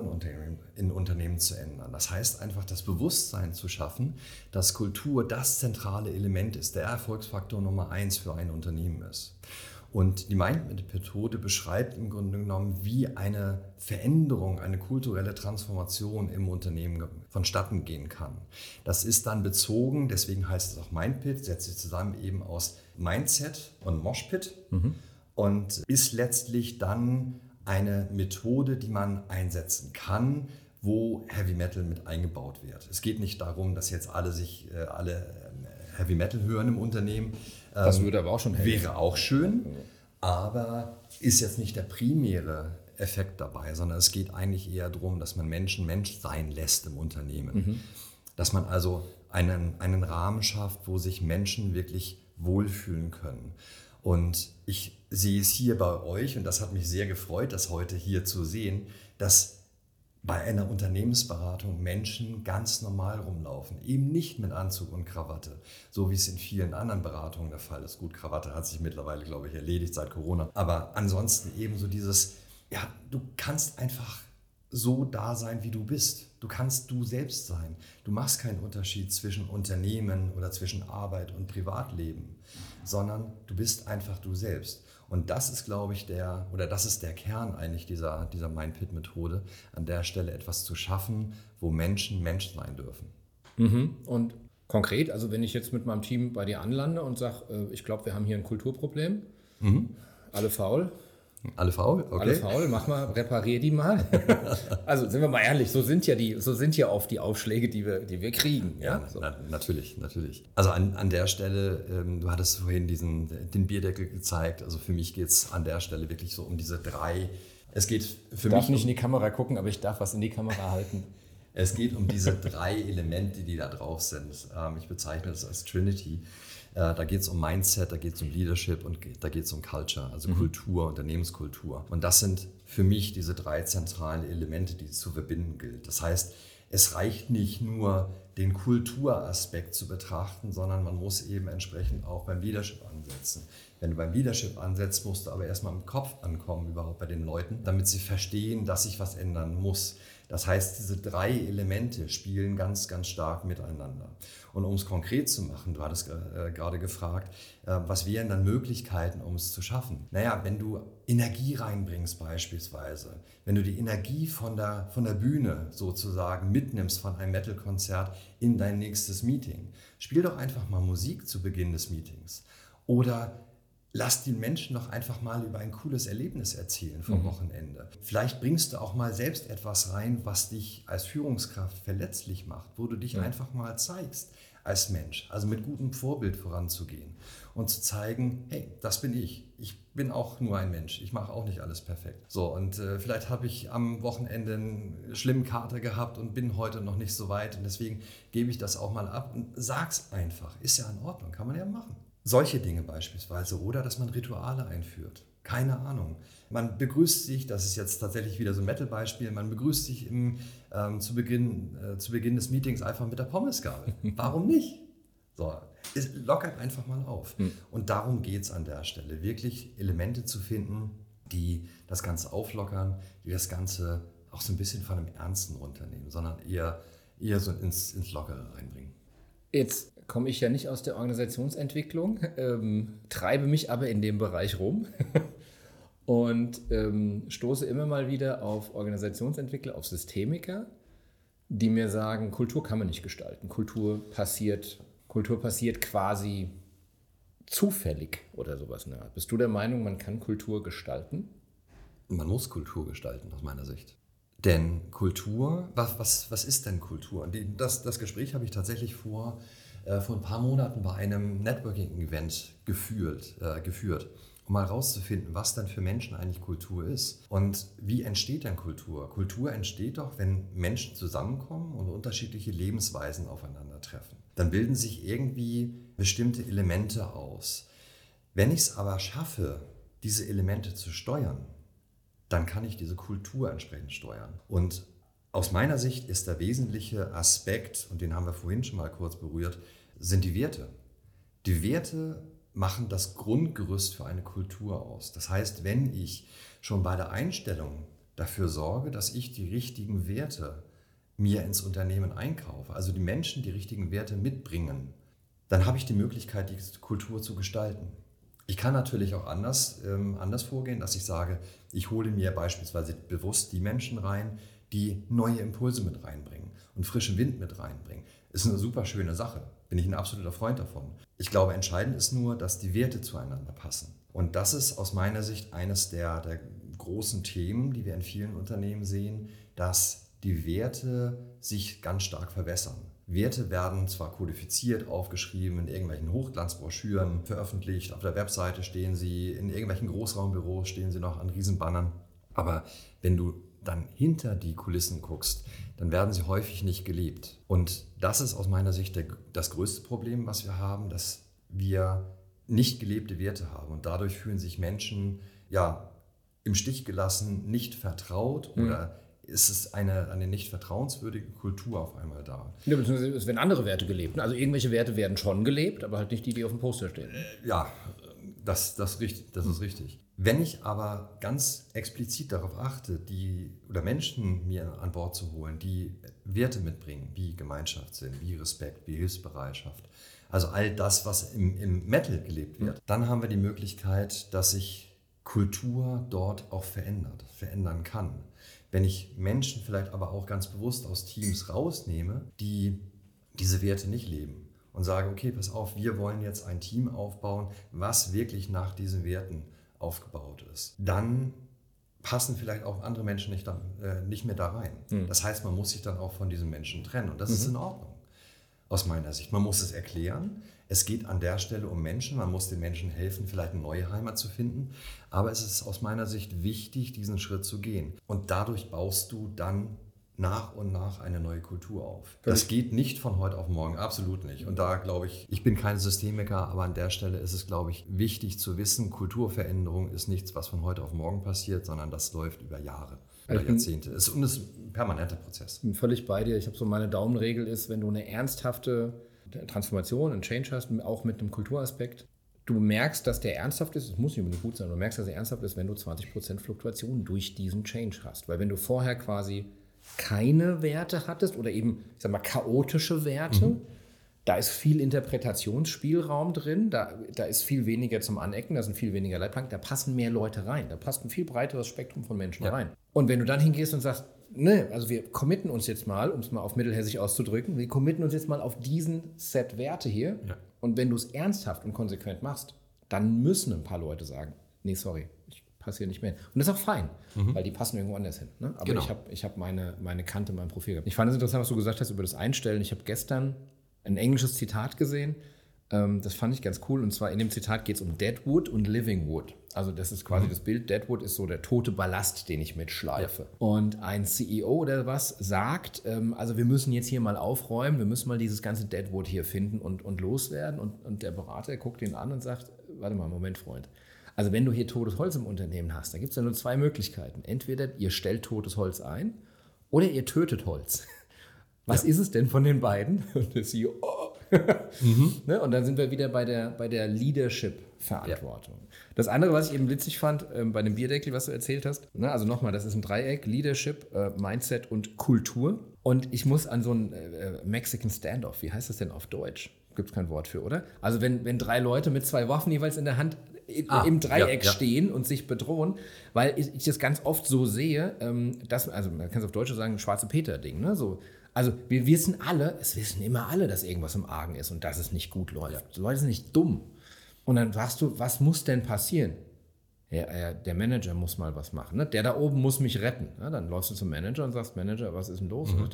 S2: in Unternehmen zu ändern. Das heißt einfach, das Bewusstsein zu schaffen, dass Kultur das zentrale Element ist, der Erfolgsfaktor Nummer eins für ein Unternehmen ist. Und die Mindmethode beschreibt im Grunde genommen, wie eine Veränderung, eine kulturelle Transformation im Unternehmen vonstatten gehen kann. Das ist dann bezogen, deswegen heißt es auch Mindpit, setzt sich zusammen eben aus Mindset und Moshpit mhm. und ist letztlich dann eine Methode, die man einsetzen kann, wo Heavy Metal mit eingebaut wird. Es geht nicht darum, dass jetzt alle sich äh, alle äh, Heavy Metal hören im Unternehmen.
S1: Das ähm, würde aber auch schon
S2: helfen. Wäre auch schön, aber ist jetzt nicht der primäre Effekt dabei, sondern es geht eigentlich eher darum, dass man Menschen Mensch sein lässt im Unternehmen. Mhm. Dass man also einen, einen Rahmen schafft, wo sich Menschen wirklich wohlfühlen können. Und ich sehe es hier bei euch, und das hat mich sehr gefreut, das heute hier zu sehen, dass bei einer Unternehmensberatung Menschen ganz normal rumlaufen, eben nicht mit Anzug und Krawatte, so wie es in vielen anderen Beratungen der Fall ist. Gut, Krawatte hat sich mittlerweile, glaube ich, erledigt seit Corona, aber ansonsten ebenso dieses, ja, du kannst einfach so da sein, wie du bist. Du kannst du selbst sein. Du machst keinen Unterschied zwischen Unternehmen oder zwischen Arbeit und Privatleben, sondern du bist einfach du selbst. Und das ist, glaube ich, der, oder das ist der Kern eigentlich dieser, dieser Mindpit-Methode, an der Stelle etwas zu schaffen, wo Menschen Mensch sein dürfen.
S1: Mhm. Und Konkret, also wenn ich jetzt mit meinem Team bei dir anlande und sage, äh, ich glaube, wir haben hier ein Kulturproblem, mhm. alle faul,
S2: alle faul?
S1: Okay. Alle faul, mach mal, reparier die mal. also sind wir mal ehrlich, so sind ja die, so sind ja oft die Aufschläge, die wir, die wir kriegen. Ja,
S2: ja so. na, natürlich, natürlich. Also an, an der Stelle, ähm, du hattest vorhin diesen, den Bierdeckel gezeigt. Also für mich geht es an der Stelle wirklich so um diese drei. Es geht für
S1: ich darf
S2: mich.
S1: nicht in die Kamera gucken, aber ich darf was in die Kamera halten.
S2: Es geht um diese drei Elemente, die da drauf sind. Ähm, ich bezeichne das als Trinity. Äh, da geht es um Mindset, da geht es um Leadership und da geht es um Culture, also mhm. Kultur, Unternehmenskultur. Und das sind für mich diese drei zentralen Elemente, die zu verbinden gilt. Das heißt, es reicht nicht nur, den Kulturaspekt zu betrachten, sondern man muss eben entsprechend auch beim Leadership ansetzen. Wenn du beim Leadership ansetzt, musst du aber erstmal im Kopf ankommen, überhaupt bei den Leuten, damit sie verstehen, dass sich was ändern muss. Das heißt, diese drei Elemente spielen ganz, ganz stark miteinander. Und um es konkret zu machen, du hattest äh, gerade gefragt, äh, was wären dann Möglichkeiten, um es zu schaffen? Naja, wenn du Energie reinbringst beispielsweise, wenn du die Energie von der, von der Bühne sozusagen mitnimmst von einem Metal-Konzert in dein nächstes Meeting, spiel doch einfach mal Musik zu Beginn des Meetings. Oder lass den Menschen doch einfach mal über ein cooles Erlebnis erzählen vom mhm. Wochenende. Vielleicht bringst du auch mal selbst etwas rein, was dich als Führungskraft verletzlich macht, wo du dich ja. einfach mal zeigst als Mensch, also mit gutem Vorbild voranzugehen und zu zeigen, hey, das bin ich. Ich bin auch nur ein Mensch. Ich mache auch nicht alles perfekt. So, und äh, vielleicht habe ich am Wochenende einen schlimmen Kater gehabt und bin heute noch nicht so weit und deswegen gebe ich das auch mal ab und sag's einfach. Ist ja in Ordnung, kann man ja machen. Solche Dinge beispielsweise oder dass man Rituale einführt. Keine Ahnung. Man begrüßt sich, das ist jetzt tatsächlich wieder so ein Metal-Beispiel, man begrüßt sich im, ähm, zu, Beginn, äh, zu Beginn des Meetings einfach mit der Pommesgabel. Warum nicht? So, es lockert einfach mal auf. Hm. Und darum geht es an der Stelle, wirklich Elemente zu finden, die das Ganze auflockern, die das Ganze auch so ein bisschen von einem Ernsten runternehmen, sondern eher, eher so ins, ins Lockere reinbringen.
S1: Jetzt komme ich ja nicht aus der Organisationsentwicklung, ähm, treibe mich aber in dem Bereich rum und ähm, stoße immer mal wieder auf Organisationsentwickler, auf Systemiker, die mir sagen, Kultur kann man nicht gestalten. Kultur passiert, Kultur passiert quasi zufällig oder sowas. Ne? Bist du der Meinung, man kann Kultur gestalten?
S2: Man muss Kultur gestalten, aus meiner Sicht. Denn Kultur, was, was, was ist denn Kultur? Das, das Gespräch habe ich tatsächlich vor äh, vor ein paar Monaten bei einem Networking-Event geführt, äh, geführt, um mal herauszufinden, was denn für Menschen eigentlich Kultur ist. Und wie entsteht denn Kultur? Kultur entsteht doch, wenn Menschen zusammenkommen und unterschiedliche Lebensweisen aufeinandertreffen. Dann bilden sich irgendwie bestimmte Elemente aus. Wenn ich es aber schaffe, diese Elemente zu steuern, dann kann ich diese Kultur entsprechend steuern. Und aus meiner Sicht ist der wesentliche Aspekt, und den haben wir vorhin schon mal kurz berührt, sind die Werte. Die Werte machen das Grundgerüst für eine Kultur aus. Das heißt, wenn ich schon bei der Einstellung dafür sorge, dass ich die richtigen Werte mir ins Unternehmen einkaufe, also die Menschen die richtigen Werte mitbringen, dann habe ich die Möglichkeit, die Kultur zu gestalten. Ich kann natürlich auch anders, ähm, anders vorgehen, dass ich sage, ich hole mir beispielsweise bewusst die Menschen rein, die neue Impulse mit reinbringen und frischen Wind mit reinbringen. Ist eine super schöne Sache bin ich ein absoluter Freund davon. Ich glaube, entscheidend ist nur, dass die Werte zueinander passen. Und das ist aus meiner Sicht eines der, der großen Themen, die wir in vielen Unternehmen sehen, dass die Werte sich ganz stark verwässern. Werte werden zwar kodifiziert, aufgeschrieben, in irgendwelchen Hochglanzbroschüren veröffentlicht, auf der Webseite stehen sie, in irgendwelchen Großraumbüros stehen sie noch an Riesenbannern. Aber wenn du dann hinter die Kulissen guckst, dann werden sie häufig nicht gelebt. Und das ist aus meiner Sicht der, das größte Problem, was wir haben, dass wir nicht gelebte Werte haben. Und dadurch fühlen sich Menschen ja im Stich gelassen, nicht vertraut mhm. oder ist es eine, eine nicht vertrauenswürdige Kultur auf einmal da.
S1: Ja, beziehungsweise es werden andere Werte gelebt. Also irgendwelche Werte werden schon gelebt, aber halt nicht die, die auf dem Poster stehen.
S2: Äh, ja, das, das, das ist richtig. Wenn ich aber ganz explizit darauf achte, die oder Menschen mir an Bord zu holen, die Werte mitbringen, wie Gemeinschaftssinn, wie Respekt, wie Hilfsbereitschaft, also all das, was im, im Metal gelebt wird, mhm. dann haben wir die Möglichkeit, dass sich Kultur dort auch verändert, verändern kann. Wenn ich Menschen vielleicht aber auch ganz bewusst aus Teams rausnehme, die diese Werte nicht leben und sage, okay, pass auf, wir wollen jetzt ein Team aufbauen, was wirklich nach diesen Werten aufgebaut ist, dann passen vielleicht auch andere Menschen nicht, da, äh, nicht mehr da rein. Mhm. Das heißt, man muss sich dann auch von diesen Menschen trennen und das mhm. ist in Ordnung aus meiner Sicht. Man muss es erklären. Es geht an der Stelle um Menschen. Man muss den Menschen helfen, vielleicht eine neue Heimat zu finden. Aber es ist aus meiner Sicht wichtig, diesen Schritt zu gehen. Und dadurch baust du dann nach und nach eine neue Kultur auf. Das geht nicht von heute auf morgen, absolut nicht. Und da glaube ich, ich bin kein Systemiker, aber an der Stelle ist es, glaube ich, wichtig zu wissen, Kulturveränderung ist nichts, was von heute auf morgen passiert, sondern das läuft über Jahre oder Jahrzehnte. und es ist ein permanenter Prozess.
S1: Ich bin völlig bei dir. Ich habe so meine Daumenregel ist, wenn du eine ernsthafte Transformation, einen Change hast, auch mit einem Kulturaspekt, du merkst, dass der ernsthaft ist, es muss nicht unbedingt gut sein, du merkst, dass er ernsthaft ist, wenn du 20% Fluktuation durch diesen Change hast. Weil wenn du vorher quasi keine Werte hattest oder eben, ich sag mal, chaotische Werte, mhm. da ist viel Interpretationsspielraum drin, da, da ist viel weniger zum Anecken, da sind viel weniger Leitplanken, da passen mehr Leute rein, da passt ein viel breiteres Spektrum von Menschen ja. rein. Und wenn du dann hingehst und sagst, ne, also wir committen uns jetzt mal, um es mal auf mittelhessisch auszudrücken, wir committen uns jetzt mal auf diesen Set Werte hier. Ja. Und wenn du es ernsthaft und konsequent machst, dann müssen ein paar Leute sagen, nee, sorry, ich hier nicht mehr hin. Und das ist auch fein, mhm. weil die passen irgendwo anders hin. Ne? Aber genau. ich habe ich hab meine, meine Kante, mein Profil gehabt. Ich fand es interessant, was du gesagt hast über das Einstellen. Ich habe gestern ein englisches Zitat gesehen. Ähm, das fand ich ganz cool. Und zwar in dem Zitat geht es um Deadwood und Living Wood. Also das ist quasi mhm. das Bild. Deadwood ist so der tote Ballast, den ich mitschleife. Ja. Und ein CEO oder was sagt, ähm, also wir müssen jetzt hier mal aufräumen, wir müssen mal dieses ganze Deadwood hier finden und, und loswerden. Und, und der Berater guckt ihn an und sagt, warte mal, Moment, Freund. Also wenn du hier totes Holz im Unternehmen hast, da gibt es ja nur zwei Möglichkeiten. Entweder ihr stellt totes Holz ein oder ihr tötet Holz. Was ja. ist es denn von den beiden? Und der CEO, oh. mhm. ne? Und dann sind wir wieder bei der, bei der Leadership-Verantwortung. Ja. Das andere, was ich eben witzig fand, ähm, bei dem Bierdeckel, was du erzählt hast, ne? also nochmal, das ist ein Dreieck, Leadership, äh, Mindset und Kultur. Und ich muss an so einen äh, Mexican Standoff, wie heißt das denn auf Deutsch? Gibt es kein Wort für, oder? Also wenn, wenn drei Leute mit zwei Waffen jeweils in der Hand ah, im Dreieck ja, ja. stehen und sich bedrohen, weil ich, ich, das ganz oft so sehe, ähm, dass, also man kann es auf Deutsch sagen, schwarze Peter-Ding, ne? So, also wir wissen alle, es wissen immer alle, dass irgendwas im Argen ist und dass es nicht gut läuft. Die Leute sind nicht dumm. Und dann fragst du, was muss denn passieren? Ja, der Manager muss mal was machen. Ne? Der da oben muss mich retten. Ja, dann läufst du zum Manager und sagst, Manager, was ist denn los? Mhm.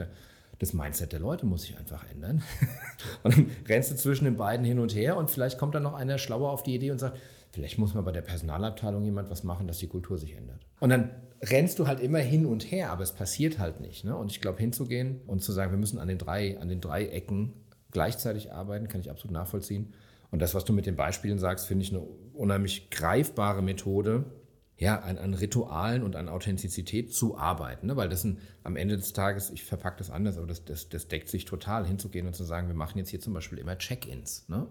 S1: das Mindset der Leute muss sich einfach ändern. und dann rennst du zwischen den beiden hin und her und vielleicht kommt dann noch einer schlauer auf die Idee und sagt, vielleicht muss man bei der Personalabteilung jemand was machen, dass die Kultur sich ändert. Und dann rennst du halt immer hin und her, aber es passiert halt nicht. Ne? Und ich glaube, hinzugehen und zu sagen, wir müssen an den drei, an den drei Ecken gleichzeitig arbeiten, kann ich absolut nachvollziehen. Und das, was du mit den Beispielen sagst, finde ich eine unheimlich greifbare Methode, ja, an, an Ritualen und an Authentizität zu arbeiten. Ne? Weil das sind am Ende des Tages, ich verpacke das anders, aber das, das, das deckt sich total, hinzugehen und zu sagen, wir machen jetzt hier zum Beispiel immer Check-ins. Ne?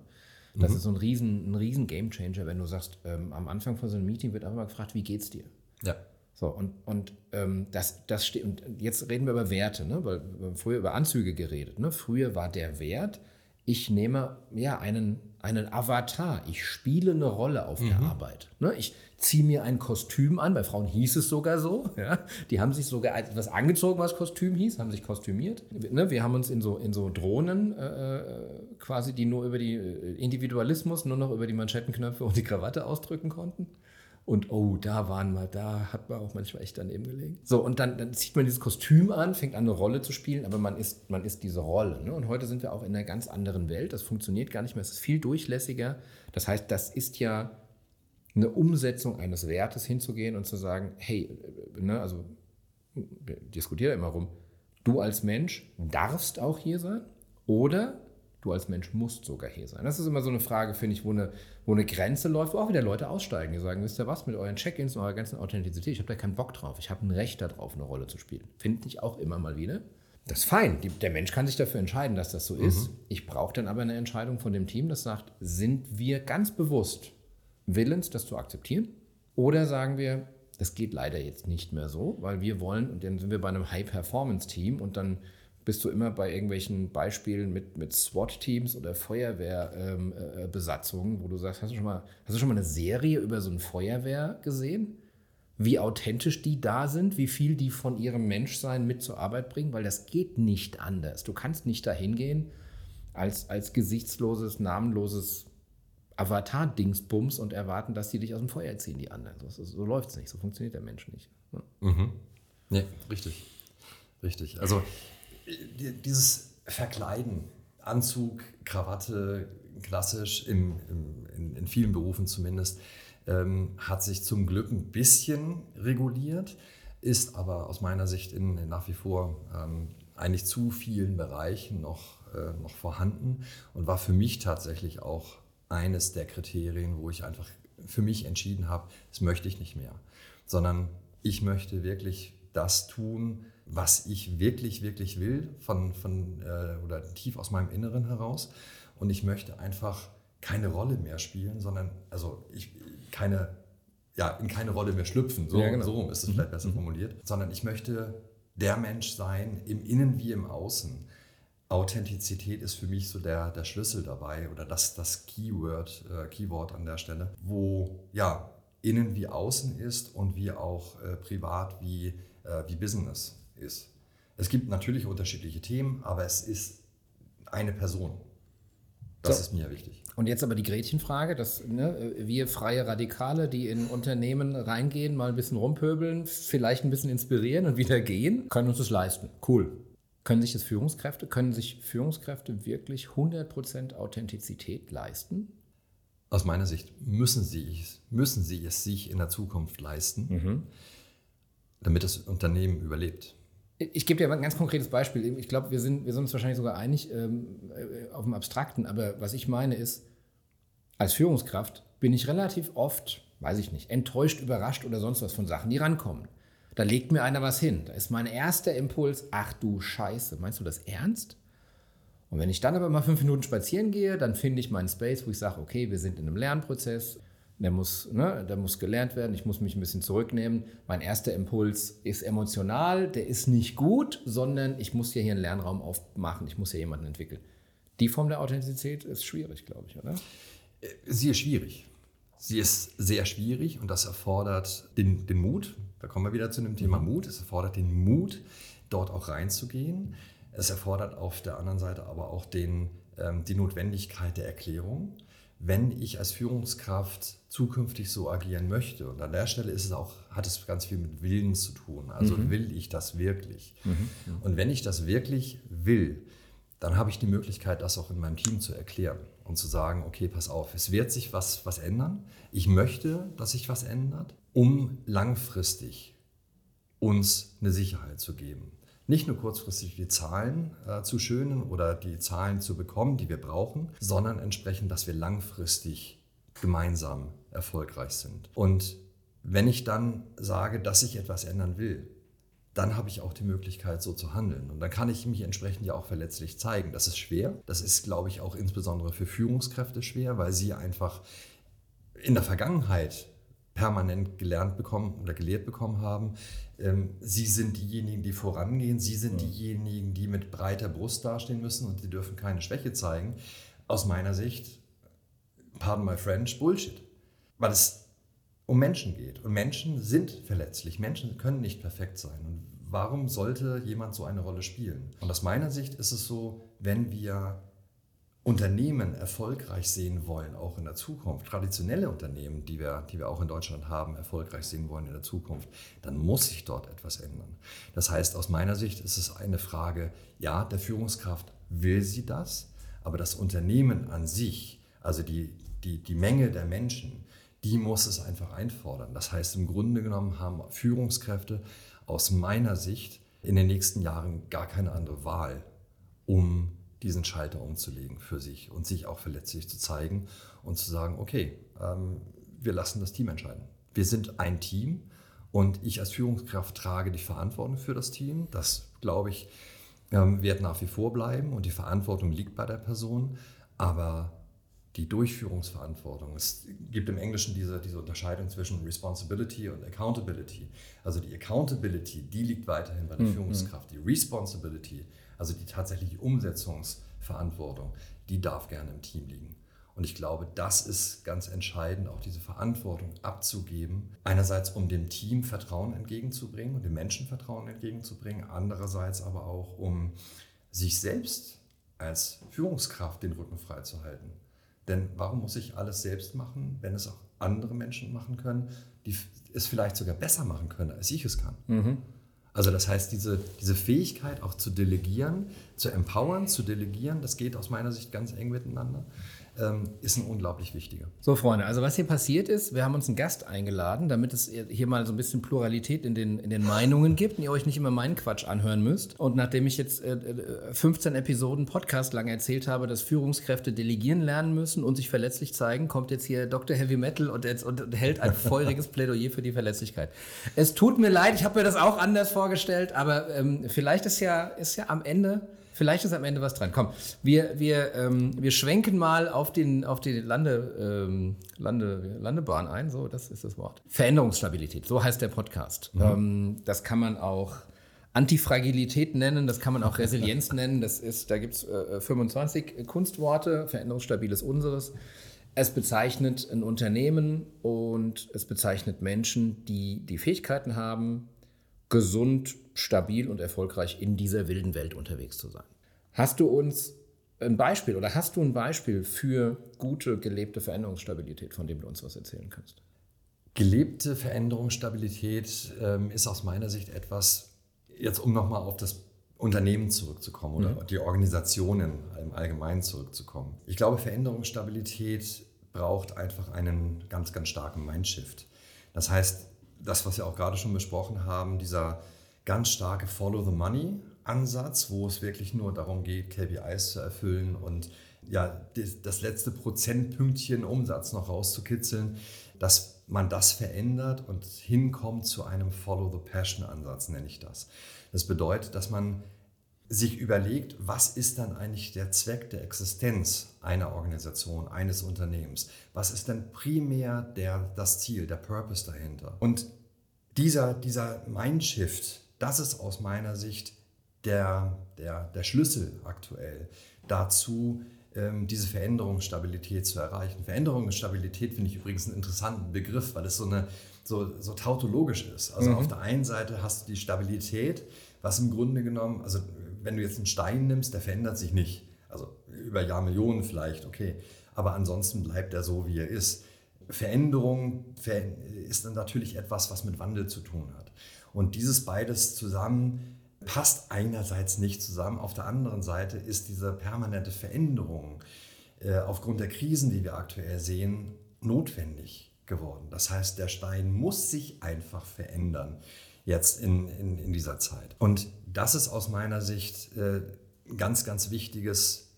S1: Das mhm. ist so ein riesen, ein riesen Gamechanger, wenn du sagst, ähm, am Anfang von so einem Meeting wird einfach mal gefragt, wie geht's dir? Ja. So, und, und ähm, das, das steht, und jetzt reden wir über Werte, ne? weil wir haben früher über Anzüge geredet. Ne? Früher war der Wert, ich nehme ja einen, einen Avatar, ich spiele eine Rolle auf mhm. der Arbeit. Ne? Ich ziehe mir ein Kostüm an, bei Frauen hieß es sogar so. Ja? Die haben sich sogar etwas angezogen, was Kostüm hieß, haben sich kostümiert. Ne? Wir haben uns in so, in so Drohnen äh, äh quasi, die nur über die äh, Individualismus, nur noch über die Manschettenknöpfe und die Krawatte ausdrücken konnten. Und oh, da waren wir, da hat man auch manchmal echt daneben gelegen. So, und dann, dann zieht man dieses Kostüm an, fängt an, eine Rolle zu spielen, aber man ist, man ist diese Rolle. Ne? Und heute sind wir auch in einer ganz anderen Welt. Das funktioniert gar nicht mehr. Es ist viel durchlässiger. Das heißt, das ist ja eine Umsetzung eines Wertes hinzugehen und zu sagen, hey, ne, also wir diskutieren immer rum, du als Mensch darfst auch hier sein oder Du als Mensch musst sogar hier sein. Das ist immer so eine Frage, finde ich, wo eine, wo eine Grenze läuft, wo auch wieder Leute aussteigen, die sagen, wisst ihr was, mit euren Check-ins und eurer ganzen Authentizität, ich habe da keinen Bock drauf. Ich habe ein Recht darauf, eine Rolle zu spielen. Finde ich auch immer mal wieder. Das ist fein. Die, der Mensch kann sich dafür entscheiden, dass das so mhm. ist. Ich brauche dann aber eine Entscheidung von dem Team, das sagt, sind wir ganz bewusst willens, das zu akzeptieren? Oder sagen wir, das geht leider jetzt nicht mehr so, weil wir wollen, und dann sind wir bei einem High-Performance-Team und dann bist du immer bei irgendwelchen Beispielen mit, mit SWAT-Teams oder Feuerwehrbesatzungen, ähm, äh, wo du sagst, hast du, schon mal, hast du schon mal eine Serie über so eine Feuerwehr gesehen? Wie authentisch die da sind, wie viel die von ihrem Menschsein mit zur Arbeit bringen, weil das geht nicht anders. Du kannst nicht dahin gehen als, als gesichtsloses, namenloses Avatar-Dingsbums und erwarten, dass die dich aus dem Feuer ziehen, die anderen. So, so läuft es nicht, so funktioniert der Mensch nicht.
S2: Ja. Mhm. Nee, richtig. Richtig. Also dieses Verkleiden, Anzug, Krawatte, klassisch, im, im, in, in, vielen Berufen zumindest, ähm, hat sich zum Glück ein bisschen reguliert, ist aber aus meiner Sicht in, in nach wie vor ähm, eigentlich zu vielen Bereichen noch, äh, noch vorhanden und war für mich tatsächlich auch eines der Kriterien, wo ich einfach für mich entschieden habe, das möchte ich nicht mehr, sondern ich möchte wirklich das tun, was ich wirklich, wirklich will, von, von, äh, oder tief aus meinem Inneren heraus. Und ich möchte einfach keine Rolle mehr spielen, sondern, also ich, keine, ja, in keine Rolle mehr schlüpfen, so, ja, genau. so rum ist es mhm. vielleicht besser mhm. formuliert, sondern ich möchte der Mensch sein, im Innen wie im Außen. Authentizität ist für mich so der, der Schlüssel dabei oder das, das Keyword, äh, Keyword an der Stelle, wo ja innen wie außen ist und wie auch äh, privat wie, äh, wie Business ist. Es gibt natürlich unterschiedliche Themen, aber es ist eine Person. Das so. ist mir wichtig.
S1: Und jetzt aber die Gretchenfrage, dass ne, wir freie Radikale, die in Unternehmen reingehen, mal ein bisschen rumpöbeln, vielleicht ein bisschen inspirieren und wieder gehen, können uns das leisten. Cool. Können sich das Führungskräfte, können sich Führungskräfte wirklich 100% Authentizität leisten?
S2: Aus meiner Sicht müssen sie, müssen sie es sich in der Zukunft leisten, mhm. damit das Unternehmen überlebt.
S1: Ich gebe dir ein ganz konkretes Beispiel. Ich glaube, wir sind, wir sind uns wahrscheinlich sogar einig ähm, äh, auf dem Abstrakten, aber was ich meine ist, als Führungskraft bin ich relativ oft, weiß ich nicht, enttäuscht, überrascht oder sonst was von Sachen, die rankommen. Da legt mir einer was hin. Da ist mein erster Impuls, ach du Scheiße, meinst du das ernst? Und wenn ich dann aber mal fünf Minuten spazieren gehe, dann finde ich meinen Space, wo ich sage, okay, wir sind in einem Lernprozess, der muss, ne, der muss gelernt werden, ich muss mich ein bisschen zurücknehmen. Mein erster Impuls ist emotional, der ist nicht gut, sondern ich muss ja hier einen Lernraum aufmachen, ich muss ja jemanden entwickeln. Die Form der Authentizität ist schwierig, glaube ich, oder?
S2: Sie ist schwierig. Sie ist sehr schwierig und das erfordert den, den Mut. Da kommen wir wieder zu dem Thema Mut. Es erfordert den Mut, dort auch reinzugehen. Es erfordert auf der anderen Seite aber auch den, ähm, die Notwendigkeit der Erklärung. Wenn ich als Führungskraft zukünftig so agieren möchte, und an der Stelle ist es auch, hat es ganz viel mit Willen zu tun. Also mhm. will ich das wirklich? Mhm. Und wenn ich das wirklich will, dann habe ich die Möglichkeit, das auch in meinem Team zu erklären und zu sagen, okay, pass auf, es wird sich was, was ändern. Ich möchte, dass sich was ändert, um langfristig uns eine Sicherheit zu geben. Nicht nur kurzfristig die Zahlen äh, zu schönen oder die Zahlen zu bekommen, die wir brauchen, sondern entsprechend, dass wir langfristig gemeinsam erfolgreich sind. Und wenn ich dann sage, dass ich etwas ändern will, dann habe ich auch die Möglichkeit, so zu handeln. Und dann kann ich mich entsprechend ja auch verletzlich zeigen. Das ist schwer. Das ist, glaube ich, auch insbesondere für Führungskräfte schwer, weil sie einfach in der Vergangenheit permanent gelernt bekommen oder gelehrt bekommen haben. Ähm, sie sind diejenigen, die vorangehen. Sie sind ja. diejenigen, die mit breiter Brust dastehen müssen und sie dürfen keine Schwäche zeigen. Aus meiner Sicht, pardon my French, Bullshit. Weil es um Menschen geht. Und Menschen sind verletzlich. Menschen können nicht perfekt sein. Und warum sollte jemand so eine Rolle spielen? Und aus meiner Sicht ist es so, wenn wir Unternehmen erfolgreich sehen wollen, auch in der Zukunft, traditionelle Unternehmen, die wir, die wir auch in Deutschland haben, erfolgreich sehen wollen in der Zukunft, dann muss sich dort etwas ändern. Das heißt, aus meiner Sicht ist es eine Frage, ja, der Führungskraft will sie das, aber das Unternehmen an sich, also die, die, die Menge der Menschen, die muss es einfach einfordern. Das heißt, im Grunde genommen haben Führungskräfte aus meiner Sicht in den nächsten Jahren gar keine andere Wahl, um diesen Schalter umzulegen für sich und sich auch verletzlich zu zeigen und zu sagen, okay, ähm, wir lassen das Team entscheiden. Wir sind ein Team und ich als Führungskraft trage die Verantwortung für das Team. Das, glaube ich, ähm, wird nach wie vor bleiben und die Verantwortung liegt bei der Person. Aber die Durchführungsverantwortung. Es gibt im Englischen diese, diese Unterscheidung zwischen Responsibility und Accountability. Also die Accountability, die liegt weiterhin bei der mhm. Führungskraft. Die Responsibility, also die tatsächliche Umsetzungsverantwortung, die darf gerne im Team liegen. Und ich glaube, das ist ganz entscheidend, auch diese Verantwortung abzugeben. Einerseits, um dem Team Vertrauen entgegenzubringen und dem Menschen Vertrauen entgegenzubringen. Andererseits aber auch, um sich selbst als Führungskraft den Rücken frei zu halten. Denn warum muss ich alles selbst machen, wenn es auch andere Menschen machen können, die es vielleicht sogar besser machen können, als ich es kann? Mhm. Also das heißt, diese, diese Fähigkeit auch zu delegieren, zu empowern, zu delegieren, das geht aus meiner Sicht ganz eng miteinander ist ein unglaublich wichtiger.
S1: So, Freunde, also was hier passiert ist, wir haben uns einen Gast eingeladen, damit es hier mal so ein bisschen Pluralität in den, in den Meinungen gibt und ihr euch nicht immer meinen Quatsch anhören müsst. Und nachdem ich jetzt äh, 15 äh, Episoden Podcast lang erzählt habe, dass Führungskräfte delegieren lernen müssen und sich verletzlich zeigen, kommt jetzt hier Dr. Heavy Metal und, jetzt, und hält ein feuriges Plädoyer für die Verletzlichkeit. Es tut mir leid, ich habe mir das auch anders vorgestellt, aber ähm, vielleicht ist ja, ist ja am Ende Vielleicht ist am Ende was dran. Komm, wir, wir, ähm, wir schwenken mal auf, den, auf die Lande, ähm, Lande, Landebahn ein. So, das ist das Wort. Veränderungsstabilität, so heißt der Podcast. Mhm. Ähm, das kann man auch Antifragilität nennen, das kann man auch Resilienz nennen. Das ist, da gibt es äh, 25 Kunstworte. Veränderungsstabil ist unseres. Es bezeichnet ein Unternehmen und es bezeichnet Menschen, die die Fähigkeiten haben, gesund, stabil und erfolgreich in dieser wilden Welt unterwegs zu sein. Hast du uns ein Beispiel oder hast du ein Beispiel für gute gelebte Veränderungsstabilität, von dem du uns was erzählen kannst?
S2: Gelebte Veränderungsstabilität ähm, ist aus meiner Sicht etwas, jetzt um nochmal auf das Unternehmen zurückzukommen oder mhm. die Organisationen im Allgemeinen zurückzukommen. Ich glaube, Veränderungsstabilität braucht einfach einen ganz, ganz starken Mindshift. Das heißt, das, was wir auch gerade schon besprochen haben, dieser ganz starke Follow the Money Ansatz, wo es wirklich nur darum geht, KPIs zu erfüllen und ja, das letzte Prozentpünktchen Umsatz noch rauszukitzeln, dass man das verändert und hinkommt zu einem Follow the Passion Ansatz, nenne ich das. Das bedeutet, dass man sich überlegt, was ist dann eigentlich der Zweck der Existenz einer Organisation, eines Unternehmens? Was ist denn primär der, das Ziel, der Purpose dahinter? Und dieser, dieser Mindshift, das ist aus meiner Sicht der, der, der Schlüssel aktuell dazu, ähm, diese Veränderungsstabilität zu erreichen. Veränderungsstabilität finde ich übrigens einen interessanten Begriff, weil es so, eine, so, so tautologisch ist. Also mhm. auf der einen Seite hast du die Stabilität, was im Grunde genommen, also wenn du jetzt einen Stein nimmst, der verändert sich nicht. Also über Jahrmillionen vielleicht, okay. Aber ansonsten bleibt er so, wie er ist. Veränderung ist dann natürlich etwas, was mit Wandel zu tun hat. Und dieses beides zusammen passt einerseits nicht zusammen. Auf der anderen Seite ist diese permanente Veränderung äh, aufgrund der Krisen, die wir aktuell sehen, notwendig geworden. Das heißt, der Stein muss sich einfach verändern jetzt in, in, in dieser Zeit. Und das ist aus meiner Sicht äh, ganz, ganz wichtiges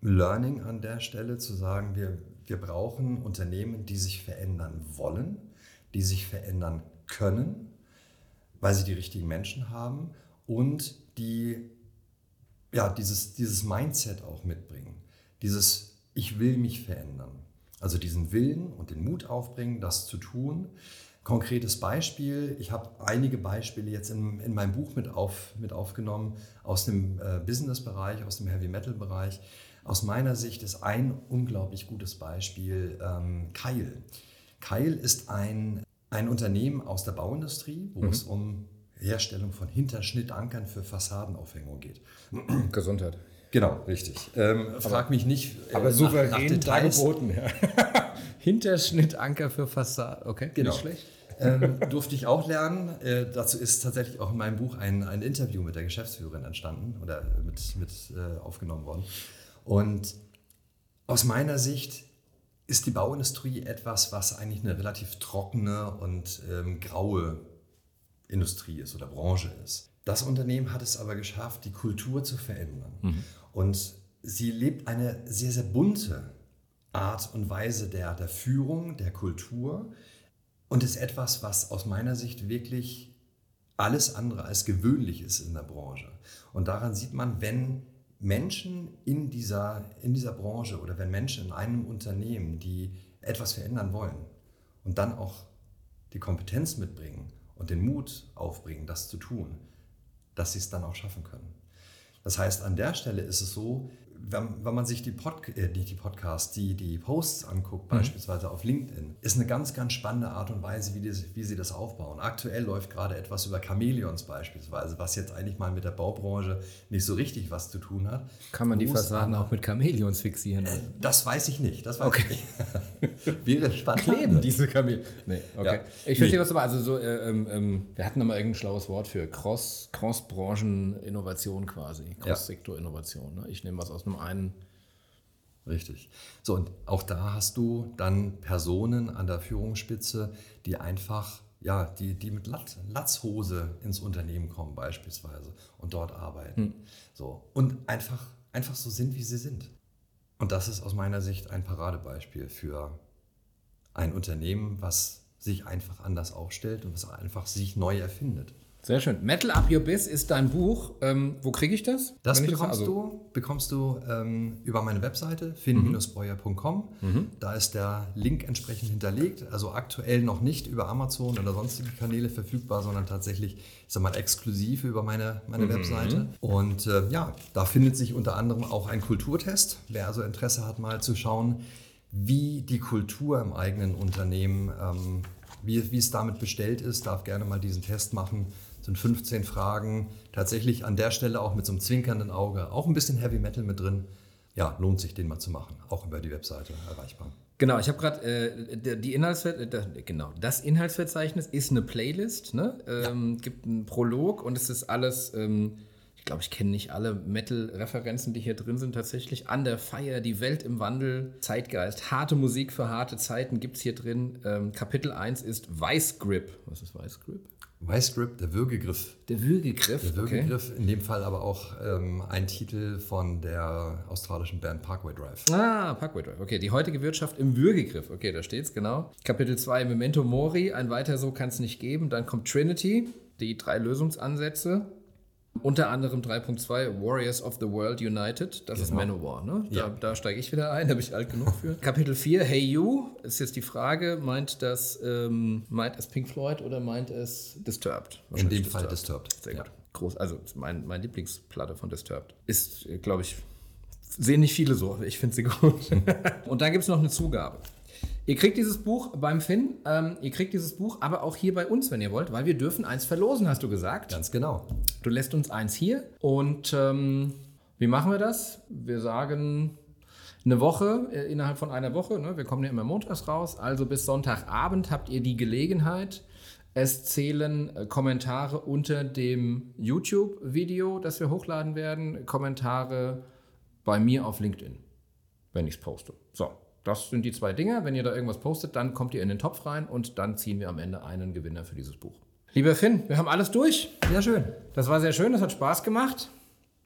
S2: Learning an der Stelle, zu sagen, wir, wir brauchen Unternehmen, die sich verändern wollen, die sich verändern können, weil sie die richtigen Menschen haben und die ja, dieses, dieses Mindset auch mitbringen. Dieses Ich will mich verändern. Also diesen Willen und den Mut aufbringen, das zu tun Konkretes Beispiel, ich habe einige Beispiele jetzt in, in meinem Buch mit, auf, mit aufgenommen aus dem äh, Business-Bereich, aus dem Heavy-Metal-Bereich. Aus meiner Sicht ist ein unglaublich gutes Beispiel ähm, Keil. Keil ist ein, ein Unternehmen aus der Bauindustrie, wo mhm. es um Herstellung von Hinterschnittankern für Fassadenaufhängung geht.
S1: Gesundheit.
S2: Genau, richtig. Ähm, frag mich nicht.
S1: Äh, aber souverän nach, nach Details. Dargeboten, ja. Hinterschnittanker für Fassade. Okay,
S2: genau. nicht schlecht ähm, durfte ich auch lernen. Äh, dazu ist tatsächlich auch in meinem Buch ein, ein Interview mit der Geschäftsführerin entstanden oder mit, mit äh, aufgenommen worden. Und aus meiner Sicht ist die Bauindustrie etwas, was eigentlich eine relativ trockene und ähm, graue Industrie ist oder Branche ist. Das Unternehmen hat es aber geschafft, die Kultur zu verändern. Mhm. Und sie lebt eine sehr, sehr bunte Art und Weise der, der Führung, der Kultur, und ist etwas, was aus meiner Sicht wirklich alles andere als gewöhnlich ist in der Branche. Und daran sieht man, wenn Menschen in dieser, in dieser Branche oder wenn Menschen in einem Unternehmen, die etwas verändern wollen und dann auch die Kompetenz mitbringen und den Mut aufbringen, das zu tun, dass sie es dann auch schaffen können. Das heißt, an der Stelle ist es so, wenn, wenn man sich die, Pod, äh, die, die Podcasts, die, die Posts anguckt, mhm. beispielsweise auf LinkedIn, ist eine ganz, ganz spannende Art und Weise, wie, die, wie sie das aufbauen. Aktuell läuft gerade etwas über Chameleons beispielsweise, was jetzt eigentlich mal mit der Baubranche nicht so richtig was zu tun hat.
S1: Kann man die Fassaden auch mit Chameleons fixieren? Äh,
S2: das weiß ich nicht. Das weiß
S1: okay.
S2: ich nicht. Wäre spannend.
S1: Kleben diese Chameleons. Nee, okay. Ja. Ich verstehe, nee. was du meinst. Also so, äh, ähm, ähm, wir hatten da mal irgendein schlaues Wort für Cross, Cross-Branchen-Innovation quasi. Cross-Sektor-Innovation. Ne? Ich nehme was aus einem einen.
S2: Richtig. So, und auch da hast du dann Personen an der Führungsspitze, die einfach, ja, die, die mit Lat Latzhose ins Unternehmen kommen beispielsweise und dort arbeiten. Hm. So, und einfach, einfach so sind, wie sie sind. Und das ist aus meiner Sicht ein Paradebeispiel für ein Unternehmen, was sich einfach anders aufstellt und was einfach sich neu erfindet.
S1: Sehr schön. Metal Up Your Biz ist dein Buch. Ähm, wo kriege ich das?
S2: Das bekommst, das also du, bekommst du ähm, über meine Webseite finn-breuer.com. Mhm. Da ist der Link entsprechend hinterlegt. Also aktuell noch nicht über Amazon oder sonstige Kanäle verfügbar, sondern tatsächlich, ich sag mal, exklusiv über meine, meine mhm. Webseite. Und äh, ja, da findet sich unter anderem auch ein Kulturtest. Wer also Interesse hat, mal zu schauen, wie die Kultur im eigenen Unternehmen, ähm, wie, wie es damit bestellt ist, darf gerne mal diesen Test machen sind 15 Fragen. Tatsächlich an der Stelle auch mit so einem zwinkernden Auge, auch ein bisschen Heavy Metal mit drin. Ja, lohnt sich den mal zu machen, auch über die Webseite erreichbar.
S1: Genau, ich habe gerade äh, die Inhaltsver äh, genau das Inhaltsverzeichnis ist eine Playlist, ne? Ähm, ja. Gibt einen Prolog und es ist alles. Ähm, ich glaube, ich kenne nicht alle Metal-Referenzen, die hier drin sind tatsächlich. An der Feier, die Welt im Wandel, Zeitgeist, harte Musik für harte Zeiten gibt es hier drin. Ähm, Kapitel 1 ist Weißgrip. Was ist Weißgrip?
S2: Weißgrip, der Würgegriff.
S1: Der Würgegriff.
S2: Der Würgegriff, okay. in dem Fall aber auch ähm, ein Titel von der australischen Band Parkway Drive.
S1: Ah, Parkway Drive. Okay, die heutige Wirtschaft im Würgegriff. Okay, da steht's, genau. Kapitel 2, Memento Mori, ein weiter so kann es nicht geben. Dann kommt Trinity, die drei Lösungsansätze. Unter anderem 3.2 Warriors of the World United. Das genau. ist Manowar, ne? Da, ja. da steige ich wieder ein, da bin ich alt genug für. Kapitel 4, Hey You, ist jetzt die Frage, meint das, ähm, meint es Pink Floyd oder meint es Disturbed?
S2: In dem Fall Disturbed.
S1: Sehr ja. gut. Groß, also mein, mein Lieblingsplatte von Disturbed. Ist, glaube ich, sehen nicht viele so, aber ich finde sie gut. Und dann gibt es noch eine Zugabe. Ihr kriegt dieses Buch beim Finn, ähm, ihr kriegt dieses Buch aber auch hier bei uns, wenn ihr wollt, weil wir dürfen eins verlosen, hast du gesagt.
S2: Ganz genau.
S1: Du lässt uns eins hier und ähm, wie machen wir das? Wir sagen eine Woche, äh, innerhalb von einer Woche, ne? wir kommen ja immer montags raus, also bis Sonntagabend habt ihr die Gelegenheit, es zählen äh, Kommentare unter dem YouTube-Video, das wir hochladen werden, Kommentare bei mir auf LinkedIn, wenn ich es poste. So, das sind die zwei Dinge. Wenn ihr da irgendwas postet, dann kommt ihr in den Topf rein und dann ziehen wir am Ende einen Gewinner für dieses Buch. Lieber Finn, wir haben alles durch.
S2: Sehr schön.
S1: Das war sehr schön, das hat Spaß gemacht.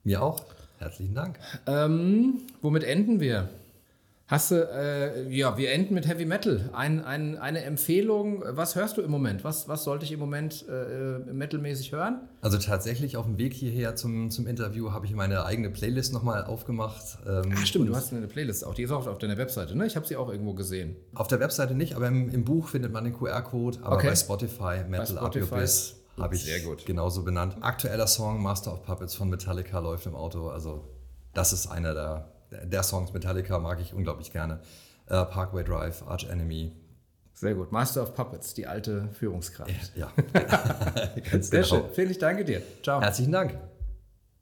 S2: Mir auch. Herzlichen Dank.
S1: Ähm, womit enden wir? Hast du, äh, ja, wir enden mit Heavy Metal. Ein, ein, eine Empfehlung, was hörst du im Moment? Was, was sollte ich im Moment äh, metalmäßig hören?
S2: Also tatsächlich auf dem Weg hierher zum, zum Interview habe ich meine eigene Playlist nochmal aufgemacht.
S1: Ähm, Ach stimmt, du hast eine Playlist auch. Die ist auch auf deiner Webseite, ne? Ich habe sie auch irgendwo gesehen.
S2: Auf der Webseite nicht, aber im, im Buch findet man den QR-Code. Aber okay. bei Spotify, Metal bei Spotify. Habe ich genauso benannt. Aktueller Song, Master of Puppets von Metallica läuft im Auto. Also das ist einer der der Songs Metallica mag ich unglaublich gerne. Äh, Parkway Drive, Arch Enemy.
S1: Sehr gut. Master of Puppets, die alte Führungskraft.
S2: Ja.
S1: Sehr genau. schön. Felix, danke dir.
S2: Ciao. Herzlichen Dank.